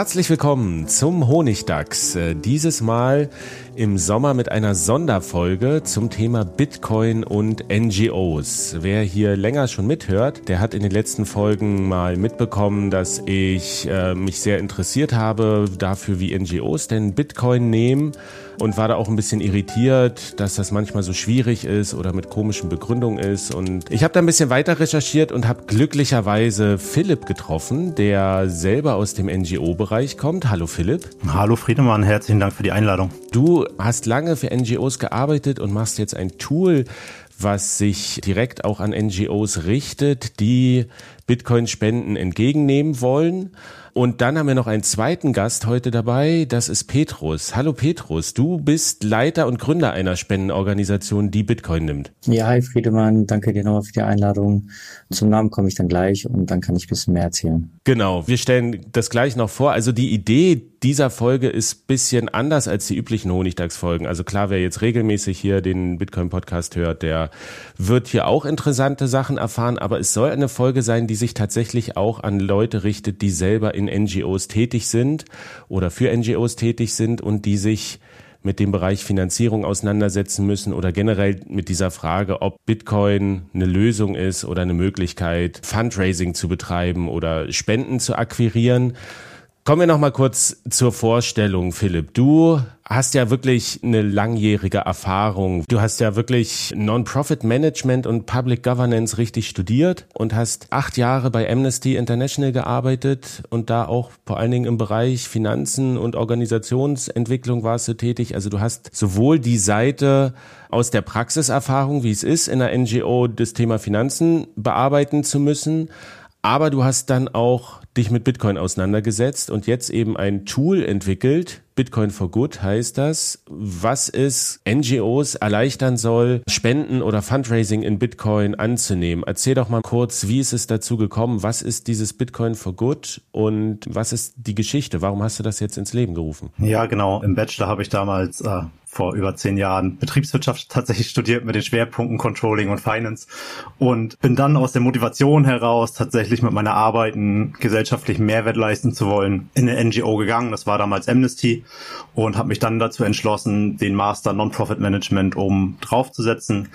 Herzlich willkommen zum Honigdachs. Äh, dieses Mal im Sommer mit einer Sonderfolge zum Thema Bitcoin und NGOs. Wer hier länger schon mithört, der hat in den letzten Folgen mal mitbekommen, dass ich äh, mich sehr interessiert habe dafür, wie NGOs denn Bitcoin nehmen und war da auch ein bisschen irritiert, dass das manchmal so schwierig ist oder mit komischen Begründungen ist. Und ich habe da ein bisschen weiter recherchiert und habe glücklicherweise Philipp getroffen, der selber aus dem NGO-Bereich kommt. Hallo Philipp. Hallo Friedemann, herzlichen Dank für die Einladung. Du hast lange für NGOs gearbeitet und machst jetzt ein Tool, was sich direkt auch an NGOs richtet, die Bitcoin-Spenden entgegennehmen wollen. Und dann haben wir noch einen zweiten Gast heute dabei, das ist Petrus. Hallo Petrus, du bist Leiter und Gründer einer Spendenorganisation, die Bitcoin nimmt. Ja, hi Friedemann, danke dir nochmal für die Einladung. Zum Namen komme ich dann gleich und dann kann ich ein bisschen mehr erzählen. Genau, wir stellen das gleich noch vor. Also die Idee dieser Folge ist bisschen anders als die üblichen Honigtagsfolgen. Also klar, wer jetzt regelmäßig hier den Bitcoin-Podcast hört, der wird hier auch interessante Sachen erfahren, aber es soll eine Folge sein, die sich tatsächlich auch an Leute richtet, die selber in NGOs tätig sind oder für NGOs tätig sind und die sich mit dem Bereich Finanzierung auseinandersetzen müssen oder generell mit dieser Frage, ob Bitcoin eine Lösung ist oder eine Möglichkeit, Fundraising zu betreiben oder Spenden zu akquirieren. Kommen wir noch mal kurz zur Vorstellung, Philipp. Du hast ja wirklich eine langjährige Erfahrung. Du hast ja wirklich Non-Profit Management und Public Governance richtig studiert und hast acht Jahre bei Amnesty International gearbeitet und da auch vor allen Dingen im Bereich Finanzen und Organisationsentwicklung warst du tätig. Also du hast sowohl die Seite aus der Praxiserfahrung, wie es ist, in einer NGO das Thema Finanzen bearbeiten zu müssen, aber du hast dann auch dich mit Bitcoin auseinandergesetzt und jetzt eben ein Tool entwickelt. Bitcoin for Good heißt das, was es NGOs erleichtern soll, Spenden oder Fundraising in Bitcoin anzunehmen. Erzähl doch mal kurz, wie ist es dazu gekommen? Was ist dieses Bitcoin for Good und was ist die Geschichte? Warum hast du das jetzt ins Leben gerufen? Ja, genau. Im Bachelor habe ich damals äh, vor über zehn Jahren Betriebswirtschaft tatsächlich studiert mit den Schwerpunkten Controlling und Finance und bin dann aus der Motivation heraus tatsächlich mit meiner Arbeit einen gesellschaftlichen Mehrwert leisten zu wollen in eine NGO gegangen. Das war damals Amnesty und habe mich dann dazu entschlossen, den Master Non-Profit Management oben draufzusetzen.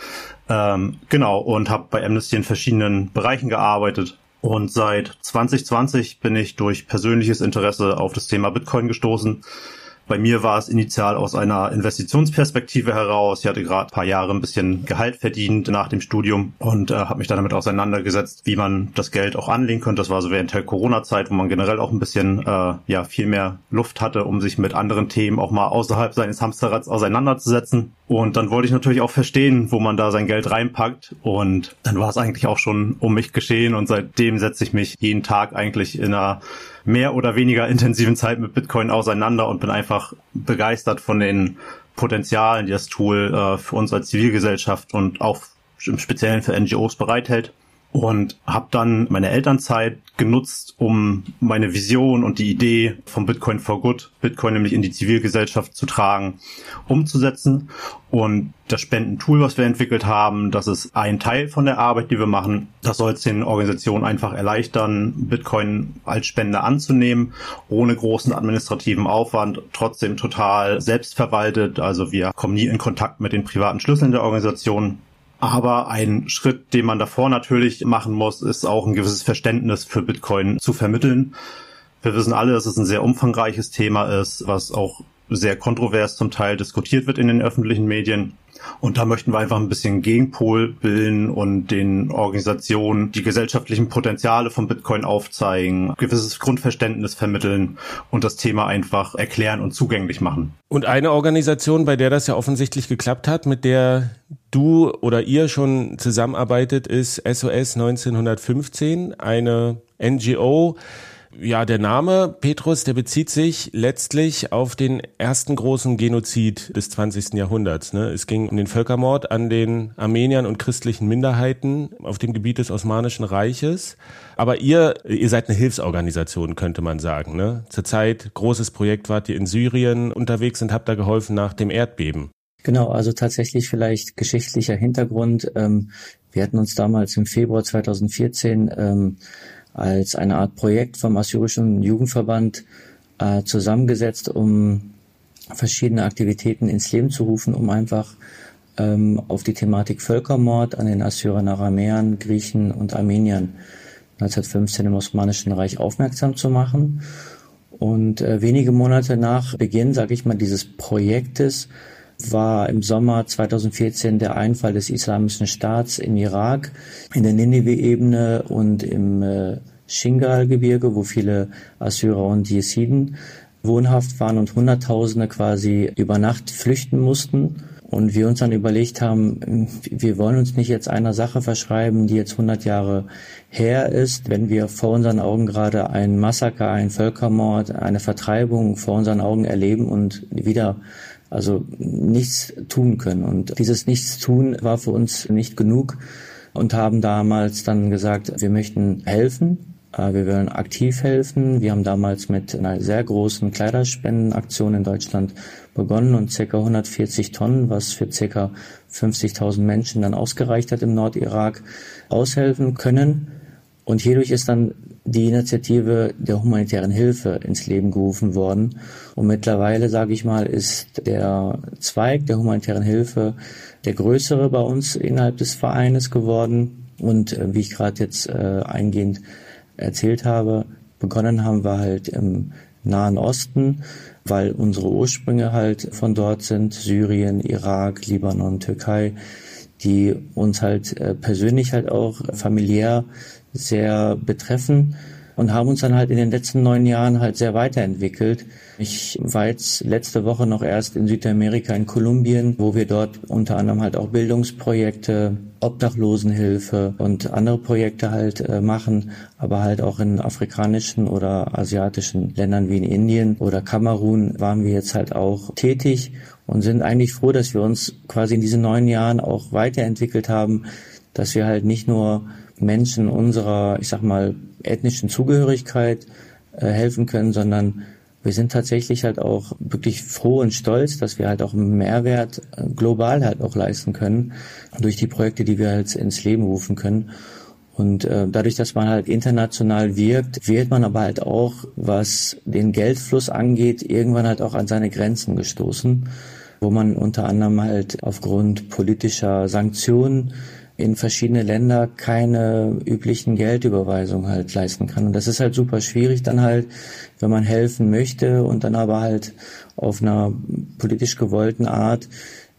Ähm, genau und habe bei Amnesty in verschiedenen Bereichen gearbeitet und seit 2020 bin ich durch persönliches Interesse auf das Thema Bitcoin gestoßen bei mir war es initial aus einer Investitionsperspektive heraus. Ich hatte gerade ein paar Jahre ein bisschen Gehalt verdient nach dem Studium und äh, habe mich dann damit auseinandergesetzt, wie man das Geld auch anlegen könnte. Das war so während der Corona-Zeit, wo man generell auch ein bisschen äh, ja viel mehr Luft hatte, um sich mit anderen Themen auch mal außerhalb seines Hamsterrads auseinanderzusetzen. Und dann wollte ich natürlich auch verstehen, wo man da sein Geld reinpackt. Und dann war es eigentlich auch schon um mich geschehen. Und seitdem setze ich mich jeden Tag eigentlich in einer mehr oder weniger intensiven Zeit mit Bitcoin auseinander und bin einfach begeistert von den Potenzialen, die das Tool äh, für uns als Zivilgesellschaft und auch im Speziellen für NGOs bereithält und habe dann meine Elternzeit genutzt, um meine Vision und die Idee von Bitcoin for Good, Bitcoin nämlich in die Zivilgesellschaft zu tragen, umzusetzen. Und das Spendentool, was wir entwickelt haben, das ist ein Teil von der Arbeit, die wir machen. Das soll es den Organisationen einfach erleichtern, Bitcoin als Spende anzunehmen, ohne großen administrativen Aufwand, trotzdem total selbstverwaltet. Also wir kommen nie in Kontakt mit den privaten Schlüsseln der Organisation aber ein Schritt, den man davor natürlich machen muss, ist auch ein gewisses Verständnis für Bitcoin zu vermitteln. Wir wissen alle, dass es ein sehr umfangreiches Thema ist, was auch sehr kontrovers zum Teil diskutiert wird in den öffentlichen Medien. Und da möchten wir einfach ein bisschen Gegenpol bilden und den Organisationen die gesellschaftlichen Potenziale von Bitcoin aufzeigen, gewisses Grundverständnis vermitteln und das Thema einfach erklären und zugänglich machen. Und eine Organisation, bei der das ja offensichtlich geklappt hat, mit der du oder ihr schon zusammenarbeitet, ist SOS 1915, eine NGO, ja, der Name Petrus, der bezieht sich letztlich auf den ersten großen Genozid des 20. Jahrhunderts. Ne? Es ging um den Völkermord an den Armeniern und christlichen Minderheiten auf dem Gebiet des Osmanischen Reiches. Aber ihr, ihr seid eine Hilfsorganisation, könnte man sagen. Ne? Zurzeit großes Projekt wart ihr in Syrien unterwegs und habt da geholfen nach dem Erdbeben. Genau, also tatsächlich vielleicht geschichtlicher Hintergrund. Ähm, wir hatten uns damals im Februar 2014 ähm, als eine Art Projekt vom Assyrischen Jugendverband äh, zusammengesetzt, um verschiedene Aktivitäten ins Leben zu rufen, um einfach ähm, auf die Thematik Völkermord an den Assyrern, Aramäern, Griechen und Armeniern 1915 im Osmanischen Reich aufmerksam zu machen. Und äh, wenige Monate nach Beginn, sage ich mal, dieses Projektes war im Sommer 2014 der Einfall des Islamischen Staats im Irak, in der Ninive-Ebene und im äh, Shingal-Gebirge, wo viele Assyrer und Jesiden wohnhaft waren und Hunderttausende quasi über Nacht flüchten mussten. Und wir uns dann überlegt haben, wir wollen uns nicht jetzt einer Sache verschreiben, die jetzt 100 Jahre her ist, wenn wir vor unseren Augen gerade ein Massaker, ein Völkermord, eine Vertreibung vor unseren Augen erleben und wieder also nichts tun können. Und dieses Nichtstun war für uns nicht genug und haben damals dann gesagt, wir möchten helfen. Äh, wir wollen aktiv helfen. Wir haben damals mit einer sehr großen Kleiderspendenaktion in Deutschland begonnen und ca. 140 Tonnen, was für ca. 50.000 Menschen dann ausgereicht hat im Nordirak, aushelfen können. Und hierdurch ist dann die Initiative der humanitären Hilfe ins Leben gerufen worden. Und mittlerweile, sage ich mal, ist der Zweig der humanitären Hilfe der größere bei uns innerhalb des Vereines geworden. Und äh, wie ich gerade jetzt äh, eingehend erzählt habe, begonnen haben wir halt im Nahen Osten, weil unsere Ursprünge halt von dort sind, Syrien, Irak, Libanon, Türkei, die uns halt äh, persönlich halt auch familiär sehr betreffen und haben uns dann halt in den letzten neun Jahren halt sehr weiterentwickelt. Ich war jetzt letzte Woche noch erst in Südamerika, in Kolumbien, wo wir dort unter anderem halt auch Bildungsprojekte, Obdachlosenhilfe und andere Projekte halt äh, machen, aber halt auch in afrikanischen oder asiatischen Ländern wie in Indien oder Kamerun waren wir jetzt halt auch tätig und sind eigentlich froh, dass wir uns quasi in diesen neun Jahren auch weiterentwickelt haben, dass wir halt nicht nur Menschen unserer, ich sag mal, ethnischen Zugehörigkeit äh, helfen können, sondern wir sind tatsächlich halt auch wirklich froh und stolz, dass wir halt auch einen Mehrwert äh, global halt auch leisten können durch die Projekte, die wir halt ins Leben rufen können. Und äh, dadurch, dass man halt international wirkt, wird man aber halt auch, was den Geldfluss angeht, irgendwann halt auch an seine Grenzen gestoßen, wo man unter anderem halt aufgrund politischer Sanktionen in verschiedene Länder keine üblichen Geldüberweisungen halt leisten kann. Und das ist halt super schwierig dann halt, wenn man helfen möchte und dann aber halt auf einer politisch gewollten Art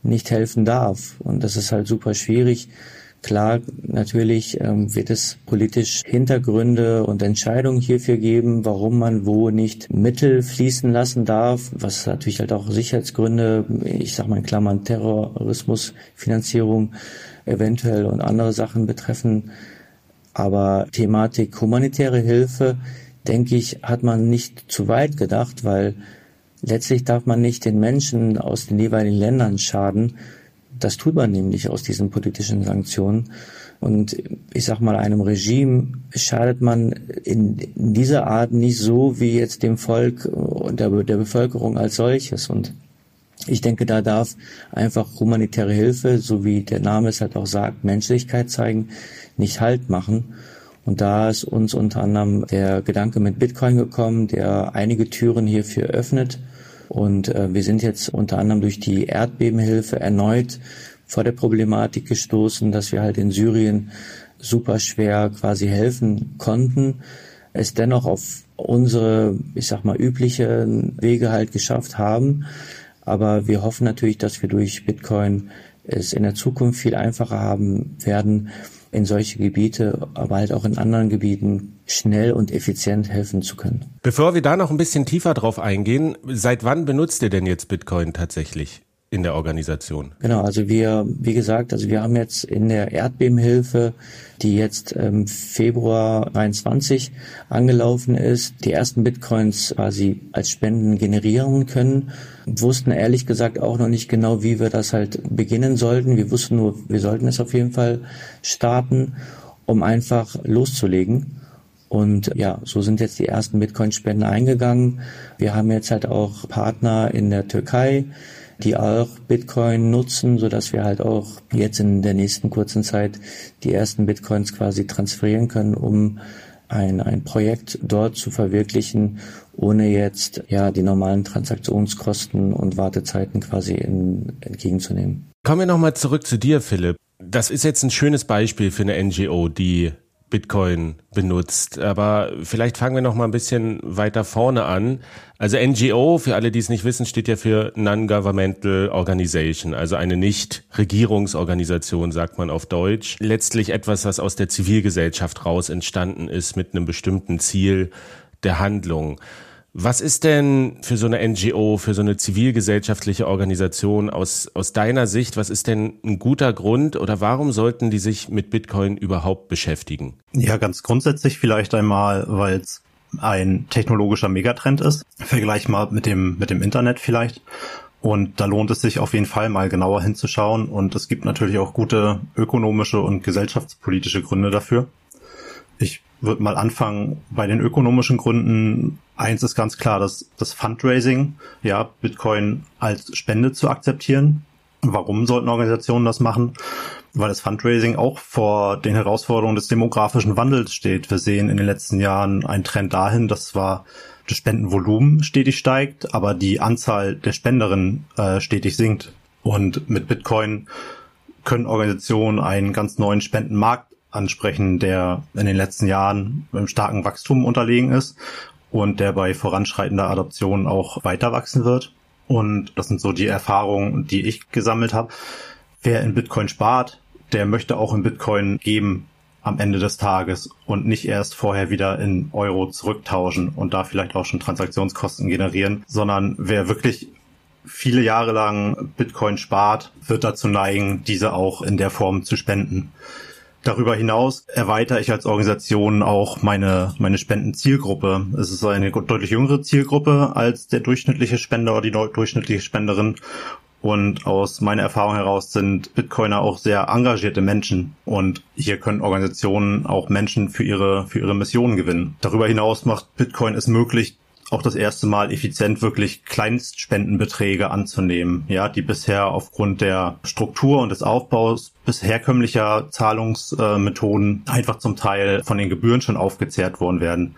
nicht helfen darf. Und das ist halt super schwierig. Klar, natürlich ähm, wird es politisch Hintergründe und Entscheidungen hierfür geben, warum man wo nicht Mittel fließen lassen darf, was natürlich halt auch Sicherheitsgründe, ich sag mal in Klammern Terrorismus, Finanzierung eventuell und andere Sachen betreffen. Aber Thematik humanitäre Hilfe, denke ich, hat man nicht zu weit gedacht, weil letztlich darf man nicht den Menschen aus den jeweiligen Ländern schaden. Das tut man nämlich aus diesen politischen Sanktionen. Und ich sag mal, einem Regime schadet man in, dieser Art nicht so wie jetzt dem Volk und der, der Bevölkerung als solches. Und ich denke, da darf einfach humanitäre Hilfe, so wie der Name es halt auch sagt, Menschlichkeit zeigen, nicht Halt machen. Und da ist uns unter anderem der Gedanke mit Bitcoin gekommen, der einige Türen hierfür öffnet. Und äh, wir sind jetzt unter anderem durch die Erdbebenhilfe erneut vor der Problematik gestoßen, dass wir halt in Syrien super schwer quasi helfen konnten, es dennoch auf unsere, ich sag mal, üblichen Wege halt geschafft haben. Aber wir hoffen natürlich, dass wir durch Bitcoin es in der Zukunft viel einfacher haben werden, in solche Gebiete, aber halt auch in anderen Gebieten schnell und effizient helfen zu können. Bevor wir da noch ein bisschen tiefer drauf eingehen, seit wann benutzt ihr denn jetzt Bitcoin tatsächlich? In der Organisation? Genau, also wir, wie gesagt, also wir haben jetzt in der Erdbebenhilfe, die jetzt im Februar 23 angelaufen ist, die ersten Bitcoins quasi als Spenden generieren können. Wussten ehrlich gesagt auch noch nicht genau, wie wir das halt beginnen sollten. Wir wussten nur, wir sollten es auf jeden Fall starten, um einfach loszulegen. Und ja, so sind jetzt die ersten Bitcoin-Spenden eingegangen. Wir haben jetzt halt auch Partner in der Türkei, die auch Bitcoin nutzen, so dass wir halt auch jetzt in der nächsten kurzen Zeit die ersten Bitcoins quasi transferieren können, um ein, ein Projekt dort zu verwirklichen, ohne jetzt ja die normalen Transaktionskosten und Wartezeiten quasi in, entgegenzunehmen. Kommen wir nochmal zurück zu dir, Philipp. Das ist jetzt ein schönes Beispiel für eine NGO, die Bitcoin benutzt. Aber vielleicht fangen wir noch mal ein bisschen weiter vorne an. Also NGO, für alle, die es nicht wissen, steht ja für Non-Governmental Organization, also eine Nicht-Regierungsorganisation, sagt man auf Deutsch. Letztlich etwas, was aus der Zivilgesellschaft raus entstanden ist mit einem bestimmten Ziel der Handlung. Was ist denn für so eine NGO, für so eine zivilgesellschaftliche Organisation aus, aus deiner Sicht, was ist denn ein guter Grund oder warum sollten die sich mit Bitcoin überhaupt beschäftigen? Ja, ganz grundsätzlich vielleicht einmal, weil es ein technologischer Megatrend ist. Vergleich mal mit dem, mit dem Internet vielleicht. Und da lohnt es sich auf jeden Fall mal genauer hinzuschauen. Und es gibt natürlich auch gute ökonomische und gesellschaftspolitische Gründe dafür. Ich würde mal anfangen bei den ökonomischen Gründen. Eins ist ganz klar, dass das Fundraising, ja, Bitcoin als Spende zu akzeptieren. Warum sollten Organisationen das machen? Weil das Fundraising auch vor den Herausforderungen des demografischen Wandels steht. Wir sehen in den letzten Jahren einen Trend dahin, dass zwar das Spendenvolumen stetig steigt, aber die Anzahl der Spenderinnen äh, stetig sinkt. Und mit Bitcoin können Organisationen einen ganz neuen Spendenmarkt ansprechen, der in den letzten Jahren einem starken Wachstum unterlegen ist und der bei voranschreitender Adoption auch weiter wachsen wird. Und das sind so die Erfahrungen, die ich gesammelt habe. Wer in Bitcoin spart, der möchte auch in Bitcoin geben am Ende des Tages und nicht erst vorher wieder in Euro zurücktauschen und da vielleicht auch schon Transaktionskosten generieren, sondern wer wirklich viele Jahre lang Bitcoin spart, wird dazu neigen, diese auch in der Form zu spenden. Darüber hinaus erweitere ich als Organisation auch meine, meine Spendenzielgruppe. Es ist eine deutlich jüngere Zielgruppe als der durchschnittliche Spender oder die durchschnittliche Spenderin. Und aus meiner Erfahrung heraus sind Bitcoiner auch sehr engagierte Menschen. Und hier können Organisationen auch Menschen für ihre, für ihre Mission gewinnen. Darüber hinaus macht Bitcoin es möglich, auch das erste Mal effizient wirklich Kleinstspendenbeträge anzunehmen, ja, die bisher aufgrund der Struktur und des Aufbaus bis herkömmlicher Zahlungsmethoden einfach zum Teil von den Gebühren schon aufgezehrt worden werden.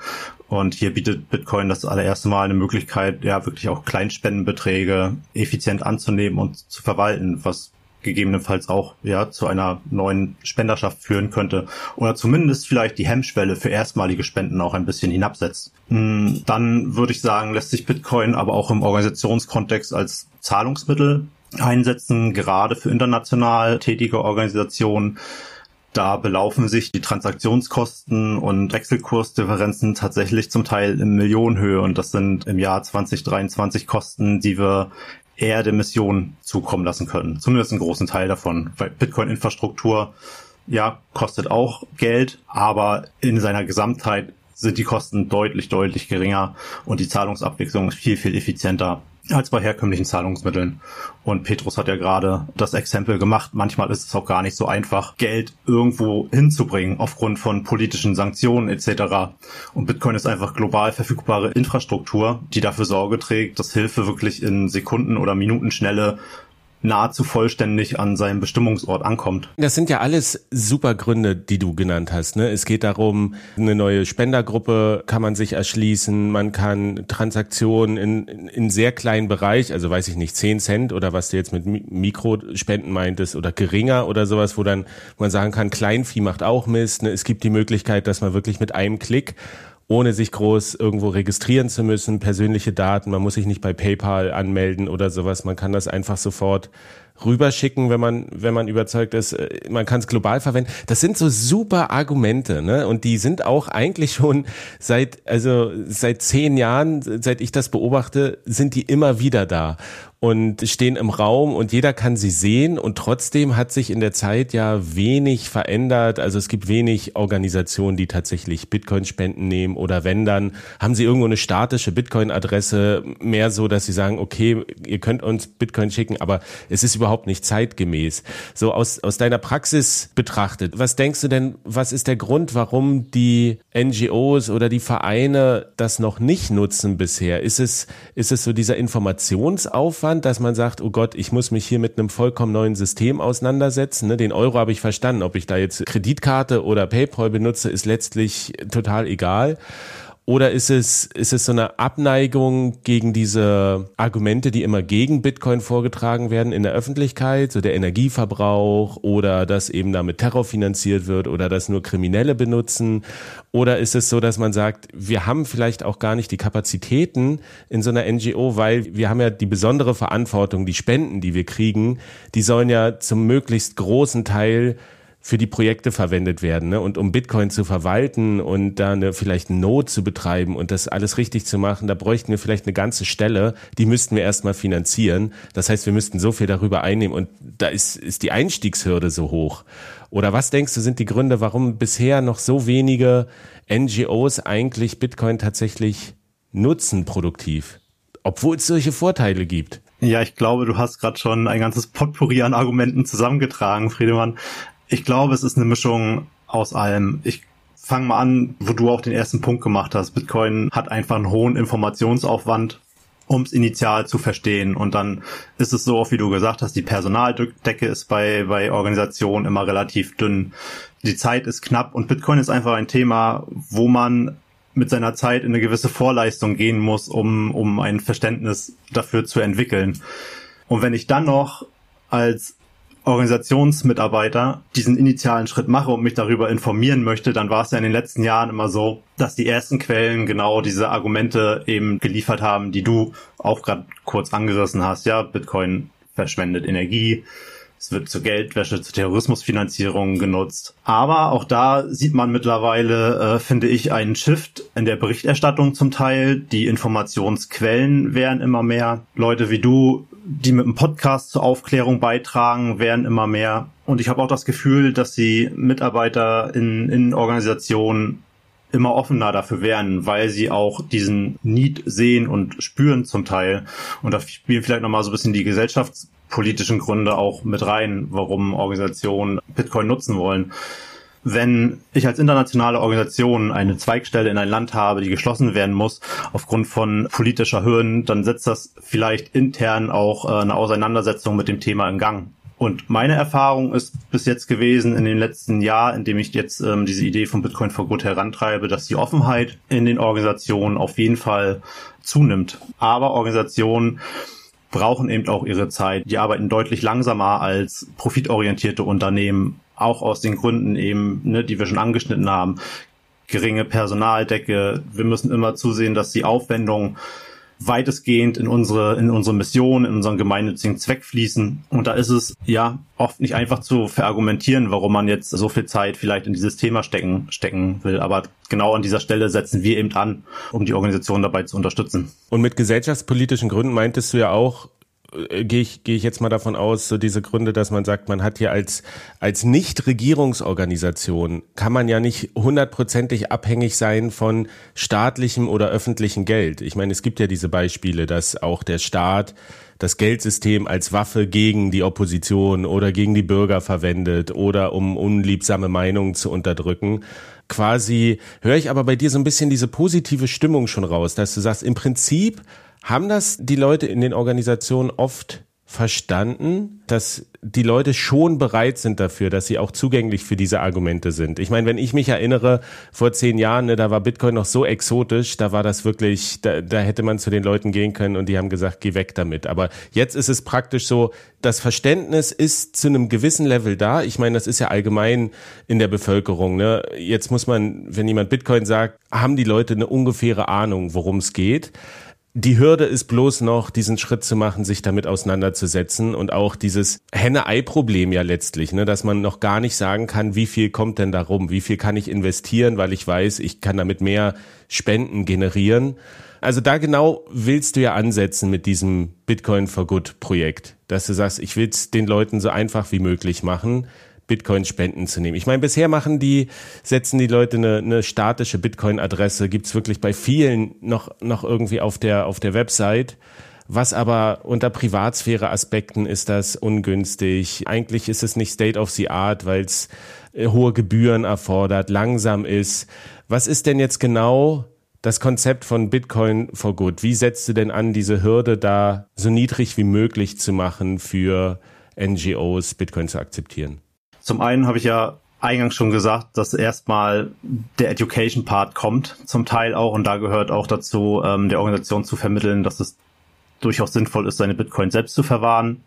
Und hier bietet Bitcoin das allererste Mal eine Möglichkeit, ja, wirklich auch Kleinspendenbeträge effizient anzunehmen und zu verwalten, was gegebenenfalls auch ja zu einer neuen Spenderschaft führen könnte oder zumindest vielleicht die Hemmschwelle für erstmalige Spenden auch ein bisschen hinabsetzt. Hm, dann würde ich sagen, lässt sich Bitcoin aber auch im Organisationskontext als Zahlungsmittel einsetzen, gerade für international tätige Organisationen. Da belaufen sich die Transaktionskosten und Wechselkursdifferenzen tatsächlich zum Teil in Millionenhöhe und das sind im Jahr 2023 Kosten, die wir Mission zukommen lassen können. Zumindest einen großen Teil davon. Weil Bitcoin-Infrastruktur, ja, kostet auch Geld, aber in seiner Gesamtheit sind die Kosten deutlich, deutlich geringer und die Zahlungsabwicklung ist viel, viel effizienter als bei herkömmlichen Zahlungsmitteln. Und Petrus hat ja gerade das Exempel gemacht. Manchmal ist es auch gar nicht so einfach, Geld irgendwo hinzubringen aufgrund von politischen Sanktionen etc. Und Bitcoin ist einfach global verfügbare Infrastruktur, die dafür Sorge trägt, dass Hilfe wirklich in Sekunden oder Minutenschnelle nahezu vollständig an seinem Bestimmungsort ankommt. Das sind ja alles super Gründe, die du genannt hast. Ne? Es geht darum, eine neue Spendergruppe kann man sich erschließen, man kann Transaktionen in, in, in sehr kleinen Bereich, also weiß ich nicht, 10 Cent oder was du jetzt mit Mikrospenden meintest oder geringer oder sowas, wo dann man sagen kann, Kleinvieh macht auch Mist. Ne? Es gibt die Möglichkeit, dass man wirklich mit einem Klick ohne sich groß irgendwo registrieren zu müssen, persönliche Daten, man muss sich nicht bei PayPal anmelden oder sowas, man kann das einfach sofort rüberschicken, wenn man, wenn man überzeugt ist, äh, man kann es global verwenden. Das sind so super Argumente, ne? Und die sind auch eigentlich schon seit, also seit zehn Jahren, seit ich das beobachte, sind die immer wieder da und stehen im Raum und jeder kann sie sehen und trotzdem hat sich in der Zeit ja wenig verändert. Also es gibt wenig Organisationen, die tatsächlich Bitcoin-Spenden nehmen oder wenn dann, haben sie irgendwo eine statische Bitcoin-Adresse, mehr so, dass sie sagen, okay, ihr könnt uns Bitcoin schicken, aber es ist überhaupt nicht zeitgemäß. So aus, aus deiner Praxis betrachtet, was denkst du denn, was ist der Grund, warum die NGOs oder die Vereine das noch nicht nutzen bisher? Ist es, ist es so dieser Informationsaufwand? Aufwand, dass man sagt, oh Gott, ich muss mich hier mit einem vollkommen neuen System auseinandersetzen. Ne? Den Euro habe ich verstanden. Ob ich da jetzt Kreditkarte oder PayPal benutze, ist letztlich total egal. Oder ist es, ist es so eine Abneigung gegen diese Argumente, die immer gegen Bitcoin vorgetragen werden in der Öffentlichkeit, so der Energieverbrauch oder dass eben damit Terror finanziert wird oder dass nur Kriminelle benutzen? Oder ist es so, dass man sagt, wir haben vielleicht auch gar nicht die Kapazitäten in so einer NGO, weil wir haben ja die besondere Verantwortung, die Spenden, die wir kriegen, die sollen ja zum möglichst großen Teil für die Projekte verwendet werden. Ne? Und um Bitcoin zu verwalten und da eine, vielleicht eine Not zu betreiben und das alles richtig zu machen, da bräuchten wir vielleicht eine ganze Stelle, die müssten wir erstmal finanzieren. Das heißt, wir müssten so viel darüber einnehmen und da ist, ist die Einstiegshürde so hoch. Oder was denkst du, sind die Gründe, warum bisher noch so wenige NGOs eigentlich Bitcoin tatsächlich nutzen produktiv? Obwohl es solche Vorteile gibt. Ja, ich glaube, du hast gerade schon ein ganzes Potpourri an Argumenten zusammengetragen, Friedemann. Ich glaube, es ist eine Mischung aus allem. Ich fange mal an, wo du auch den ersten Punkt gemacht hast. Bitcoin hat einfach einen hohen Informationsaufwand, um es initial zu verstehen. Und dann ist es so, wie du gesagt hast, die Personaldecke ist bei, bei Organisationen immer relativ dünn. Die Zeit ist knapp und Bitcoin ist einfach ein Thema, wo man mit seiner Zeit in eine gewisse Vorleistung gehen muss, um, um ein Verständnis dafür zu entwickeln. Und wenn ich dann noch als Organisationsmitarbeiter diesen initialen Schritt mache und mich darüber informieren möchte, dann war es ja in den letzten Jahren immer so, dass die ersten Quellen genau diese Argumente eben geliefert haben, die du auch gerade kurz angerissen hast. Ja, Bitcoin verschwendet Energie, es wird zur Geldwäsche, zur Terrorismusfinanzierung genutzt. Aber auch da sieht man mittlerweile, äh, finde ich, einen Shift in der Berichterstattung zum Teil. Die Informationsquellen werden immer mehr. Leute wie du, die mit dem Podcast zur Aufklärung beitragen, werden immer mehr. Und ich habe auch das Gefühl, dass die Mitarbeiter in, in Organisationen immer offener dafür wären, weil sie auch diesen Need sehen und spüren zum Teil. Und da spielen vielleicht nochmal so ein bisschen die gesellschaftspolitischen Gründe auch mit rein, warum Organisationen Bitcoin nutzen wollen. Wenn ich als internationale Organisation eine Zweigstelle in ein Land habe, die geschlossen werden muss aufgrund von politischer Hürden, dann setzt das vielleicht intern auch äh, eine Auseinandersetzung mit dem Thema in Gang. Und meine Erfahrung ist bis jetzt gewesen in den letzten Jahr, in dem ich jetzt ähm, diese Idee von Bitcoin for Good herantreibe, dass die Offenheit in den Organisationen auf jeden Fall zunimmt. Aber Organisationen brauchen eben auch ihre Zeit. Die arbeiten deutlich langsamer als profitorientierte Unternehmen, auch aus den Gründen eben, ne, die wir schon angeschnitten haben. Geringe Personaldecke. Wir müssen immer zusehen, dass die Aufwendungen weitestgehend in unsere, in unsere Mission, in unseren gemeinnützigen Zweck fließen. Und da ist es ja oft nicht einfach zu verargumentieren, warum man jetzt so viel Zeit vielleicht in dieses Thema stecken, stecken will. Aber genau an dieser Stelle setzen wir eben an, um die Organisation dabei zu unterstützen. Und mit gesellschaftspolitischen Gründen meintest du ja auch, äh, gehe ich, gehe ich jetzt mal davon aus, so diese Gründe, dass man sagt, man hat hier als, als Nicht-Regierungsorganisation kann man ja nicht hundertprozentig abhängig sein von staatlichem oder öffentlichem Geld. Ich meine, es gibt ja diese Beispiele, dass auch der Staat das Geldsystem als Waffe gegen die Opposition oder gegen die Bürger verwendet oder um unliebsame Meinungen zu unterdrücken. Quasi höre ich aber bei dir so ein bisschen diese positive Stimmung schon raus, dass du sagst, im Prinzip haben das die Leute in den Organisationen oft verstanden, dass die Leute schon bereit sind dafür, dass sie auch zugänglich für diese Argumente sind. Ich meine, wenn ich mich erinnere, vor zehn Jahren, ne, da war Bitcoin noch so exotisch, da war das wirklich, da, da hätte man zu den Leuten gehen können und die haben gesagt, geh weg damit. Aber jetzt ist es praktisch so, das Verständnis ist zu einem gewissen Level da. Ich meine, das ist ja allgemein in der Bevölkerung. Ne? Jetzt muss man, wenn jemand Bitcoin sagt, haben die Leute eine ungefähre Ahnung, worum es geht die Hürde ist bloß noch, diesen Schritt zu machen, sich damit auseinanderzusetzen und auch dieses Henne-Ei-Problem ja letztlich, ne, dass man noch gar nicht sagen kann, wie viel kommt denn da rum, wie viel kann ich investieren, weil ich weiß, ich kann damit mehr Spenden generieren. Also da genau willst du ja ansetzen mit diesem Bitcoin for Good Projekt, dass du sagst, ich will es den Leuten so einfach wie möglich machen Bitcoin-Spenden zu nehmen. Ich meine, bisher machen die, setzen die Leute eine, eine statische Bitcoin-Adresse, gibt's wirklich bei vielen noch, noch irgendwie auf der, auf der Website. Was aber unter Privatsphäre-Aspekten ist das ungünstig. Eigentlich ist es nicht State of the Art, weil es äh, hohe Gebühren erfordert, langsam ist. Was ist denn jetzt genau das Konzept von Bitcoin for Good? Wie setzt du denn an, diese Hürde da so niedrig wie möglich zu machen für NGOs, Bitcoin zu akzeptieren? Zum einen habe ich ja eingangs schon gesagt, dass erstmal der Education Part kommt, zum Teil auch, und da gehört auch dazu, ähm, der Organisation zu vermitteln, dass es durchaus sinnvoll ist, seine Bitcoin selbst zu verwahren.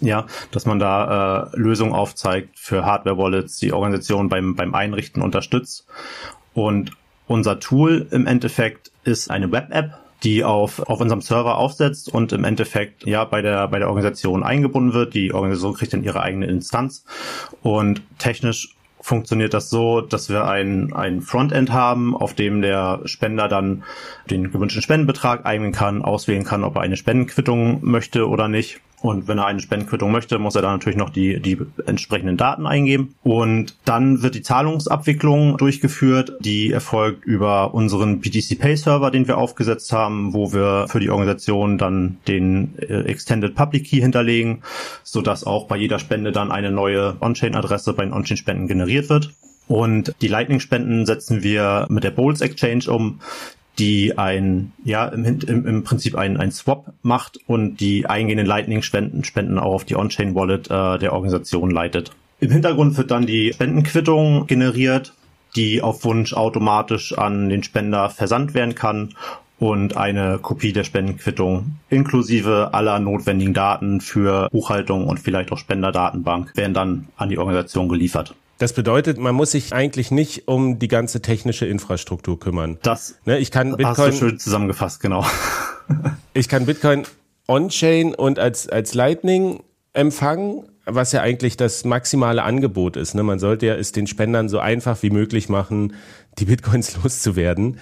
Ja, dass man da äh, Lösungen aufzeigt für Hardware-Wallets, die Organisation beim, beim Einrichten unterstützt. Und unser Tool im Endeffekt ist eine Web-App, die auf, auf unserem Server aufsetzt und im Endeffekt ja bei der, bei der Organisation eingebunden wird. Die Organisation kriegt dann ihre eigene Instanz und technisch funktioniert das so, dass wir ein, ein Frontend haben, auf dem der Spender dann den gewünschten Spendenbetrag eingeben kann, auswählen kann, ob er eine Spendenquittung möchte oder nicht. Und wenn er eine Spendenquittung möchte, muss er dann natürlich noch die, die entsprechenden Daten eingeben. Und dann wird die Zahlungsabwicklung durchgeführt. Die erfolgt über unseren BTC Pay Server, den wir aufgesetzt haben, wo wir für die Organisation dann den äh, Extended Public Key hinterlegen, sodass auch bei jeder Spende dann eine neue On-Chain-Adresse bei den On-Chain-Spenden generiert wird. Und die Lightning-Spenden setzen wir mit der Bowls Exchange um, die ein, ja, im, im, im Prinzip ein, ein Swap macht und die eingehenden Lightning-Spenden Spenden auch auf die On-Chain-Wallet äh, der Organisation leitet. Im Hintergrund wird dann die Spendenquittung generiert, die auf Wunsch automatisch an den Spender versandt werden kann und eine Kopie der Spendenquittung inklusive aller notwendigen Daten für Buchhaltung und vielleicht auch Spenderdatenbank werden dann an die Organisation geliefert. Das bedeutet, man muss sich eigentlich nicht um die ganze technische Infrastruktur kümmern. Das ne, ich kann Bitcoin, hast du schön zusammengefasst, genau. ich kann Bitcoin on-chain und als, als Lightning empfangen, was ja eigentlich das maximale Angebot ist. Ne? Man sollte ja es den Spendern so einfach wie möglich machen, die Bitcoins loszuwerden.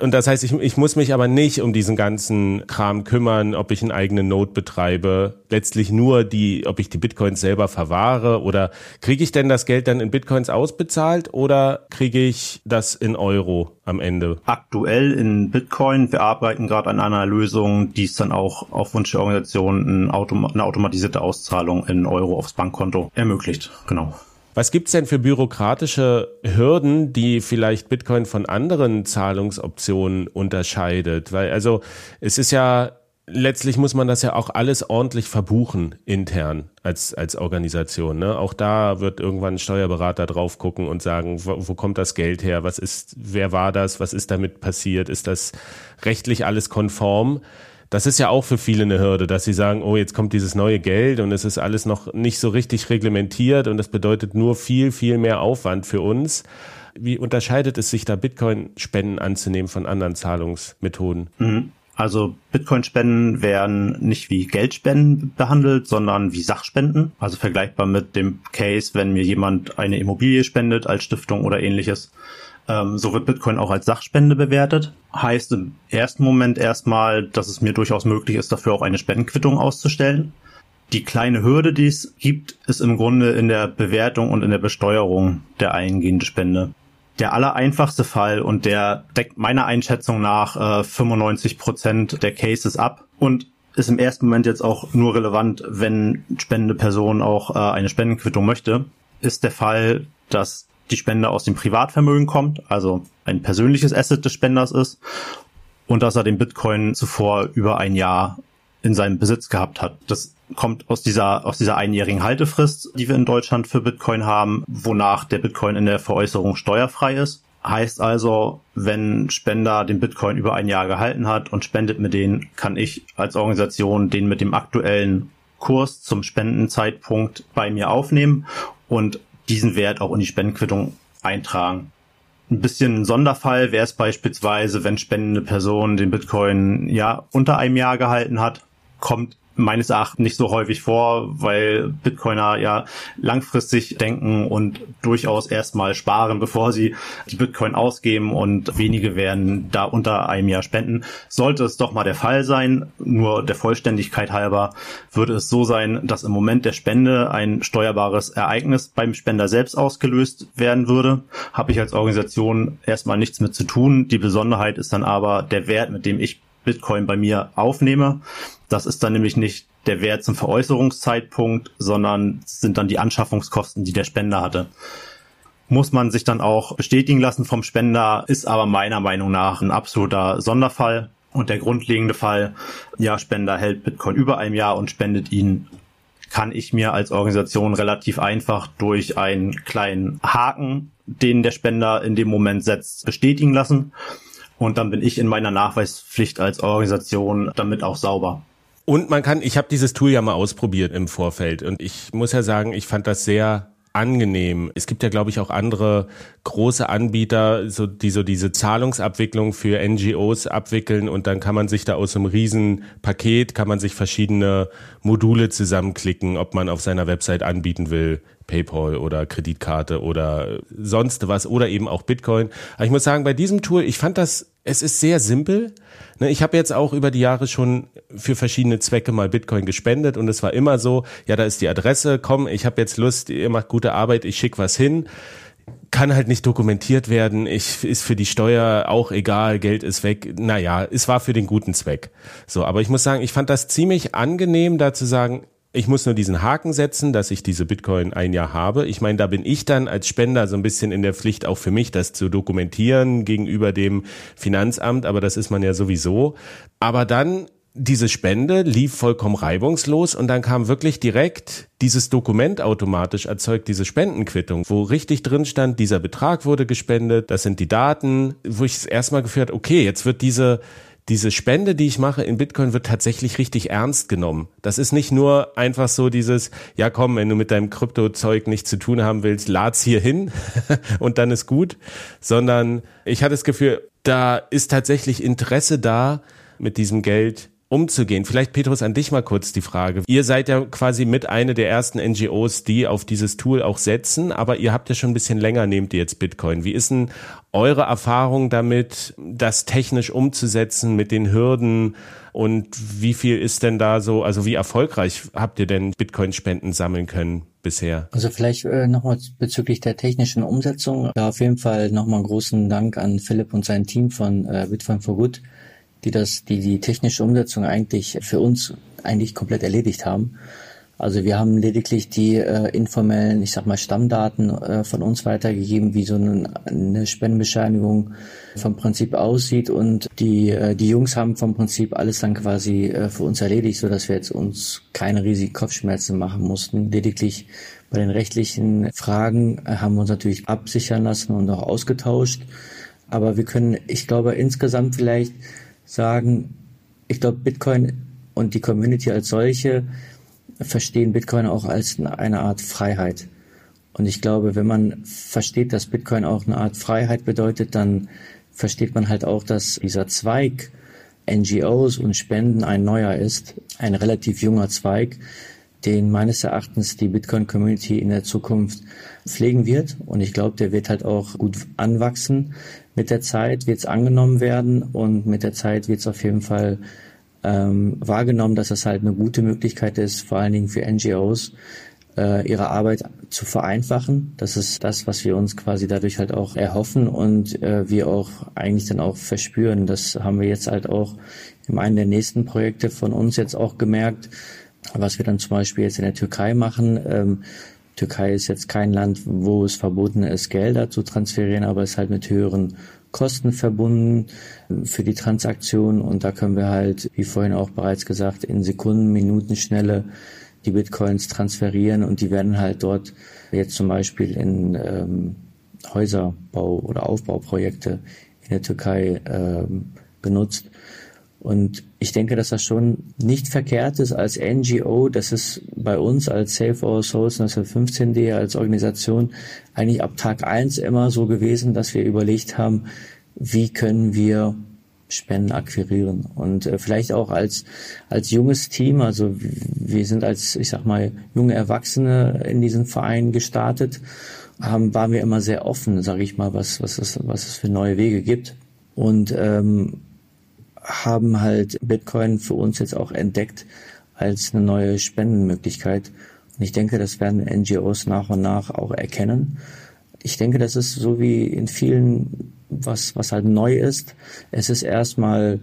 Und das heißt, ich, ich muss mich aber nicht um diesen ganzen Kram kümmern, ob ich einen eigenen Node betreibe. Letztlich nur die, ob ich die Bitcoins selber verwahre oder kriege ich denn das Geld dann in Bitcoins ausbezahlt oder kriege ich das in Euro am Ende? Aktuell in Bitcoin. Wir arbeiten gerade an einer Lösung, die es dann auch auf Wunsch der Organisation eine automatisierte Auszahlung in Euro aufs Bankkonto ermöglicht. Genau. Was gibt's denn für bürokratische Hürden, die vielleicht Bitcoin von anderen Zahlungsoptionen unterscheidet? Weil also es ist ja letztlich muss man das ja auch alles ordentlich verbuchen intern als als Organisation. Ne? Auch da wird irgendwann ein Steuerberater drauf gucken und sagen, wo, wo kommt das Geld her? Was ist? Wer war das? Was ist damit passiert? Ist das rechtlich alles konform? Das ist ja auch für viele eine Hürde, dass sie sagen, oh, jetzt kommt dieses neue Geld und es ist alles noch nicht so richtig reglementiert und das bedeutet nur viel, viel mehr Aufwand für uns. Wie unterscheidet es sich da, Bitcoin-Spenden anzunehmen von anderen Zahlungsmethoden? Mhm. Also Bitcoin-Spenden werden nicht wie Geldspenden behandelt, sondern wie Sachspenden. Also vergleichbar mit dem Case, wenn mir jemand eine Immobilie spendet als Stiftung oder ähnliches. Ähm, so wird Bitcoin auch als Sachspende bewertet. Heißt im ersten Moment erstmal, dass es mir durchaus möglich ist, dafür auch eine Spendenquittung auszustellen. Die kleine Hürde, die es gibt, ist im Grunde in der Bewertung und in der Besteuerung der eingehenden Spende. Der allereinfachste Fall und der deckt meiner Einschätzung nach äh, 95 Prozent der Cases ab und ist im ersten Moment jetzt auch nur relevant, wenn spendende Person auch äh, eine Spendenquittung möchte, ist der Fall, dass die Spende aus dem Privatvermögen kommt, also ein persönliches Asset des Spenders ist und dass er den Bitcoin zuvor über ein Jahr in seinem Besitz gehabt hat. Das kommt aus dieser, aus dieser einjährigen Haltefrist, die wir in Deutschland für Bitcoin haben, wonach der Bitcoin in der Veräußerung steuerfrei ist. Heißt also, wenn Spender den Bitcoin über ein Jahr gehalten hat und spendet mir den, kann ich als Organisation den mit dem aktuellen Kurs zum Spendenzeitpunkt bei mir aufnehmen und diesen Wert auch in die Spendenquittung eintragen. Ein bisschen ein Sonderfall wäre es beispielsweise, wenn spendende Person den Bitcoin ja unter einem Jahr gehalten hat, kommt meines Erachtens nicht so häufig vor, weil Bitcoiner ja langfristig denken und durchaus erstmal sparen, bevor sie die Bitcoin ausgeben und wenige werden da unter einem Jahr spenden. Sollte es doch mal der Fall sein, nur der Vollständigkeit halber, würde es so sein, dass im Moment der Spende ein steuerbares Ereignis beim Spender selbst ausgelöst werden würde. Habe ich als Organisation erstmal nichts mit zu tun. Die Besonderheit ist dann aber der Wert, mit dem ich Bitcoin bei mir aufnehme. Das ist dann nämlich nicht der Wert zum Veräußerungszeitpunkt, sondern sind dann die Anschaffungskosten, die der Spender hatte. Muss man sich dann auch bestätigen lassen vom Spender, ist aber meiner Meinung nach ein absoluter Sonderfall. Und der grundlegende Fall, ja, Spender hält Bitcoin über einem Jahr und spendet ihn, kann ich mir als Organisation relativ einfach durch einen kleinen Haken, den der Spender in dem Moment setzt, bestätigen lassen. Und dann bin ich in meiner Nachweispflicht als Organisation damit auch sauber. Und man kann, ich habe dieses Tool ja mal ausprobiert im Vorfeld und ich muss ja sagen, ich fand das sehr angenehm. Es gibt ja, glaube ich, auch andere große Anbieter, so, die so diese Zahlungsabwicklung für NGOs abwickeln und dann kann man sich da aus einem riesen Paket, kann man sich verschiedene Module zusammenklicken, ob man auf seiner Website anbieten will, PayPal oder Kreditkarte oder sonst was oder eben auch Bitcoin. Aber ich muss sagen, bei diesem Tool, ich fand das, es ist sehr simpel. Ne, ich habe jetzt auch über die Jahre schon für verschiedene Zwecke mal Bitcoin gespendet und es war immer so, ja, da ist die Adresse, komm, ich habe jetzt Lust, ihr macht gute Arbeit, ich schicke was hin kann halt nicht dokumentiert werden. Ich ist für die Steuer auch egal, Geld ist weg. Naja, es war für den guten Zweck. So, aber ich muss sagen, ich fand das ziemlich angenehm, da zu sagen, ich muss nur diesen Haken setzen, dass ich diese Bitcoin ein Jahr habe. Ich meine, da bin ich dann als Spender so ein bisschen in der Pflicht auch für mich, das zu dokumentieren gegenüber dem Finanzamt, aber das ist man ja sowieso. Aber dann diese Spende lief vollkommen reibungslos und dann kam wirklich direkt dieses Dokument automatisch erzeugt, diese Spendenquittung, wo richtig drin stand, dieser Betrag wurde gespendet, das sind die Daten, wo ich es erstmal geführt, okay, jetzt wird diese diese Spende, die ich mache in Bitcoin, wird tatsächlich richtig ernst genommen. Das ist nicht nur einfach so dieses, ja komm, wenn du mit deinem Kryptozeug nichts zu tun haben willst, lad's hier hin und dann ist gut, sondern ich hatte das Gefühl, da ist tatsächlich Interesse da, mit diesem Geld umzugehen. Vielleicht, Petrus, an dich mal kurz die Frage. Ihr seid ja quasi mit einer der ersten NGOs, die auf dieses Tool auch setzen, aber ihr habt ja schon ein bisschen länger, nehmt ihr jetzt Bitcoin. Wie ist denn eure Erfahrung damit, das technisch umzusetzen mit den Hürden? Und wie viel ist denn da so, also wie erfolgreich habt ihr denn Bitcoin-Spenden sammeln können bisher? Also vielleicht äh, nochmal bezüglich der technischen Umsetzung. Ja, auf jeden Fall nochmal großen Dank an Philipp und sein Team von äh, Bitcoin for Good die das, die die technische Umsetzung eigentlich für uns eigentlich komplett erledigt haben. Also wir haben lediglich die äh, informellen, ich sag mal, Stammdaten äh, von uns weitergegeben, wie so eine, eine Spendenbescheinigung vom Prinzip aussieht und die äh, die Jungs haben vom Prinzip alles dann quasi äh, für uns erledigt, so dass wir jetzt uns keine riesigen Kopfschmerzen machen mussten. Lediglich bei den rechtlichen Fragen äh, haben wir uns natürlich absichern lassen und auch ausgetauscht. Aber wir können, ich glaube, insgesamt vielleicht sagen, ich glaube, Bitcoin und die Community als solche verstehen Bitcoin auch als eine Art Freiheit. Und ich glaube, wenn man versteht, dass Bitcoin auch eine Art Freiheit bedeutet, dann versteht man halt auch, dass dieser Zweig NGOs und Spenden ein neuer ist, ein relativ junger Zweig, den meines Erachtens die Bitcoin-Community in der Zukunft pflegen wird. Und ich glaube, der wird halt auch gut anwachsen. Mit der Zeit wird es angenommen werden und mit der Zeit wird es auf jeden Fall ähm, wahrgenommen, dass es halt eine gute Möglichkeit ist, vor allen Dingen für NGOs, äh, ihre Arbeit zu vereinfachen. Das ist das, was wir uns quasi dadurch halt auch erhoffen und äh, wir auch eigentlich dann auch verspüren. Das haben wir jetzt halt auch in einem der nächsten Projekte von uns jetzt auch gemerkt, was wir dann zum Beispiel jetzt in der Türkei machen. Ähm, Türkei ist jetzt kein Land, wo es verboten ist, Gelder zu transferieren, aber es halt mit höheren Kosten verbunden für die Transaktion und da können wir halt, wie vorhin auch bereits gesagt, in Sekunden, Minuten Schnelle die Bitcoins transferieren und die werden halt dort jetzt zum Beispiel in ähm, Häuserbau- oder Aufbauprojekte in der Türkei ähm, benutzt. Und ich denke, dass das schon nicht verkehrt ist als NGO, dass es bei uns als Save Our Souls 1915D als Organisation eigentlich ab Tag eins immer so gewesen, dass wir überlegt haben, wie können wir Spenden akquirieren. Und äh, vielleicht auch als als junges Team, also wir sind als ich sag mal junge Erwachsene in diesen Verein gestartet, haben waren wir immer sehr offen, sage ich mal, was was es was es für neue Wege gibt. Und ähm, haben halt Bitcoin für uns jetzt auch entdeckt als eine neue Spendenmöglichkeit und ich denke, das werden NGOs nach und nach auch erkennen. Ich denke, das ist so wie in vielen was, was halt neu ist. Es ist erstmal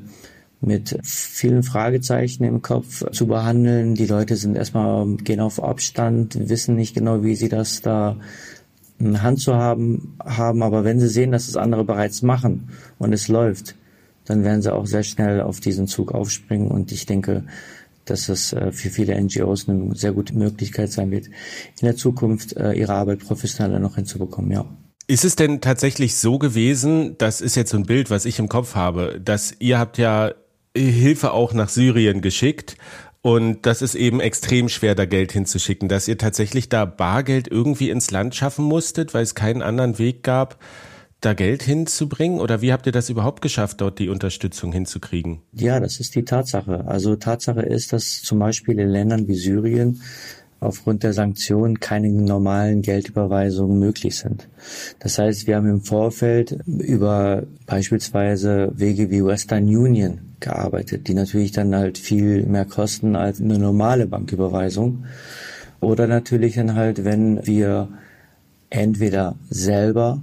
mit vielen Fragezeichen im Kopf zu behandeln. Die Leute sind erstmal, gehen auf Abstand, wissen nicht genau, wie sie das da in Hand zu haben, haben. Aber wenn sie sehen, dass es andere bereits machen und es läuft, dann werden sie auch sehr schnell auf diesen Zug aufspringen. Und ich denke, dass es äh, für viele NGOs eine sehr gute Möglichkeit sein wird, in der Zukunft äh, ihre Arbeit professioneller noch hinzubekommen, ja. Ist es denn tatsächlich so gewesen, das ist jetzt so ein Bild, was ich im Kopf habe, dass ihr habt ja Hilfe auch nach Syrien geschickt und das ist eben extrem schwer, da Geld hinzuschicken, dass ihr tatsächlich da Bargeld irgendwie ins Land schaffen musstet, weil es keinen anderen Weg gab, da Geld hinzubringen? Oder wie habt ihr das überhaupt geschafft, dort die Unterstützung hinzukriegen? Ja, das ist die Tatsache. Also Tatsache ist, dass zum Beispiel in Ländern wie Syrien aufgrund der Sanktionen keine normalen Geldüberweisungen möglich sind. Das heißt, wir haben im Vorfeld über beispielsweise Wege wie Western Union gearbeitet, die natürlich dann halt viel mehr kosten als eine normale Banküberweisung. Oder natürlich dann halt, wenn wir entweder selber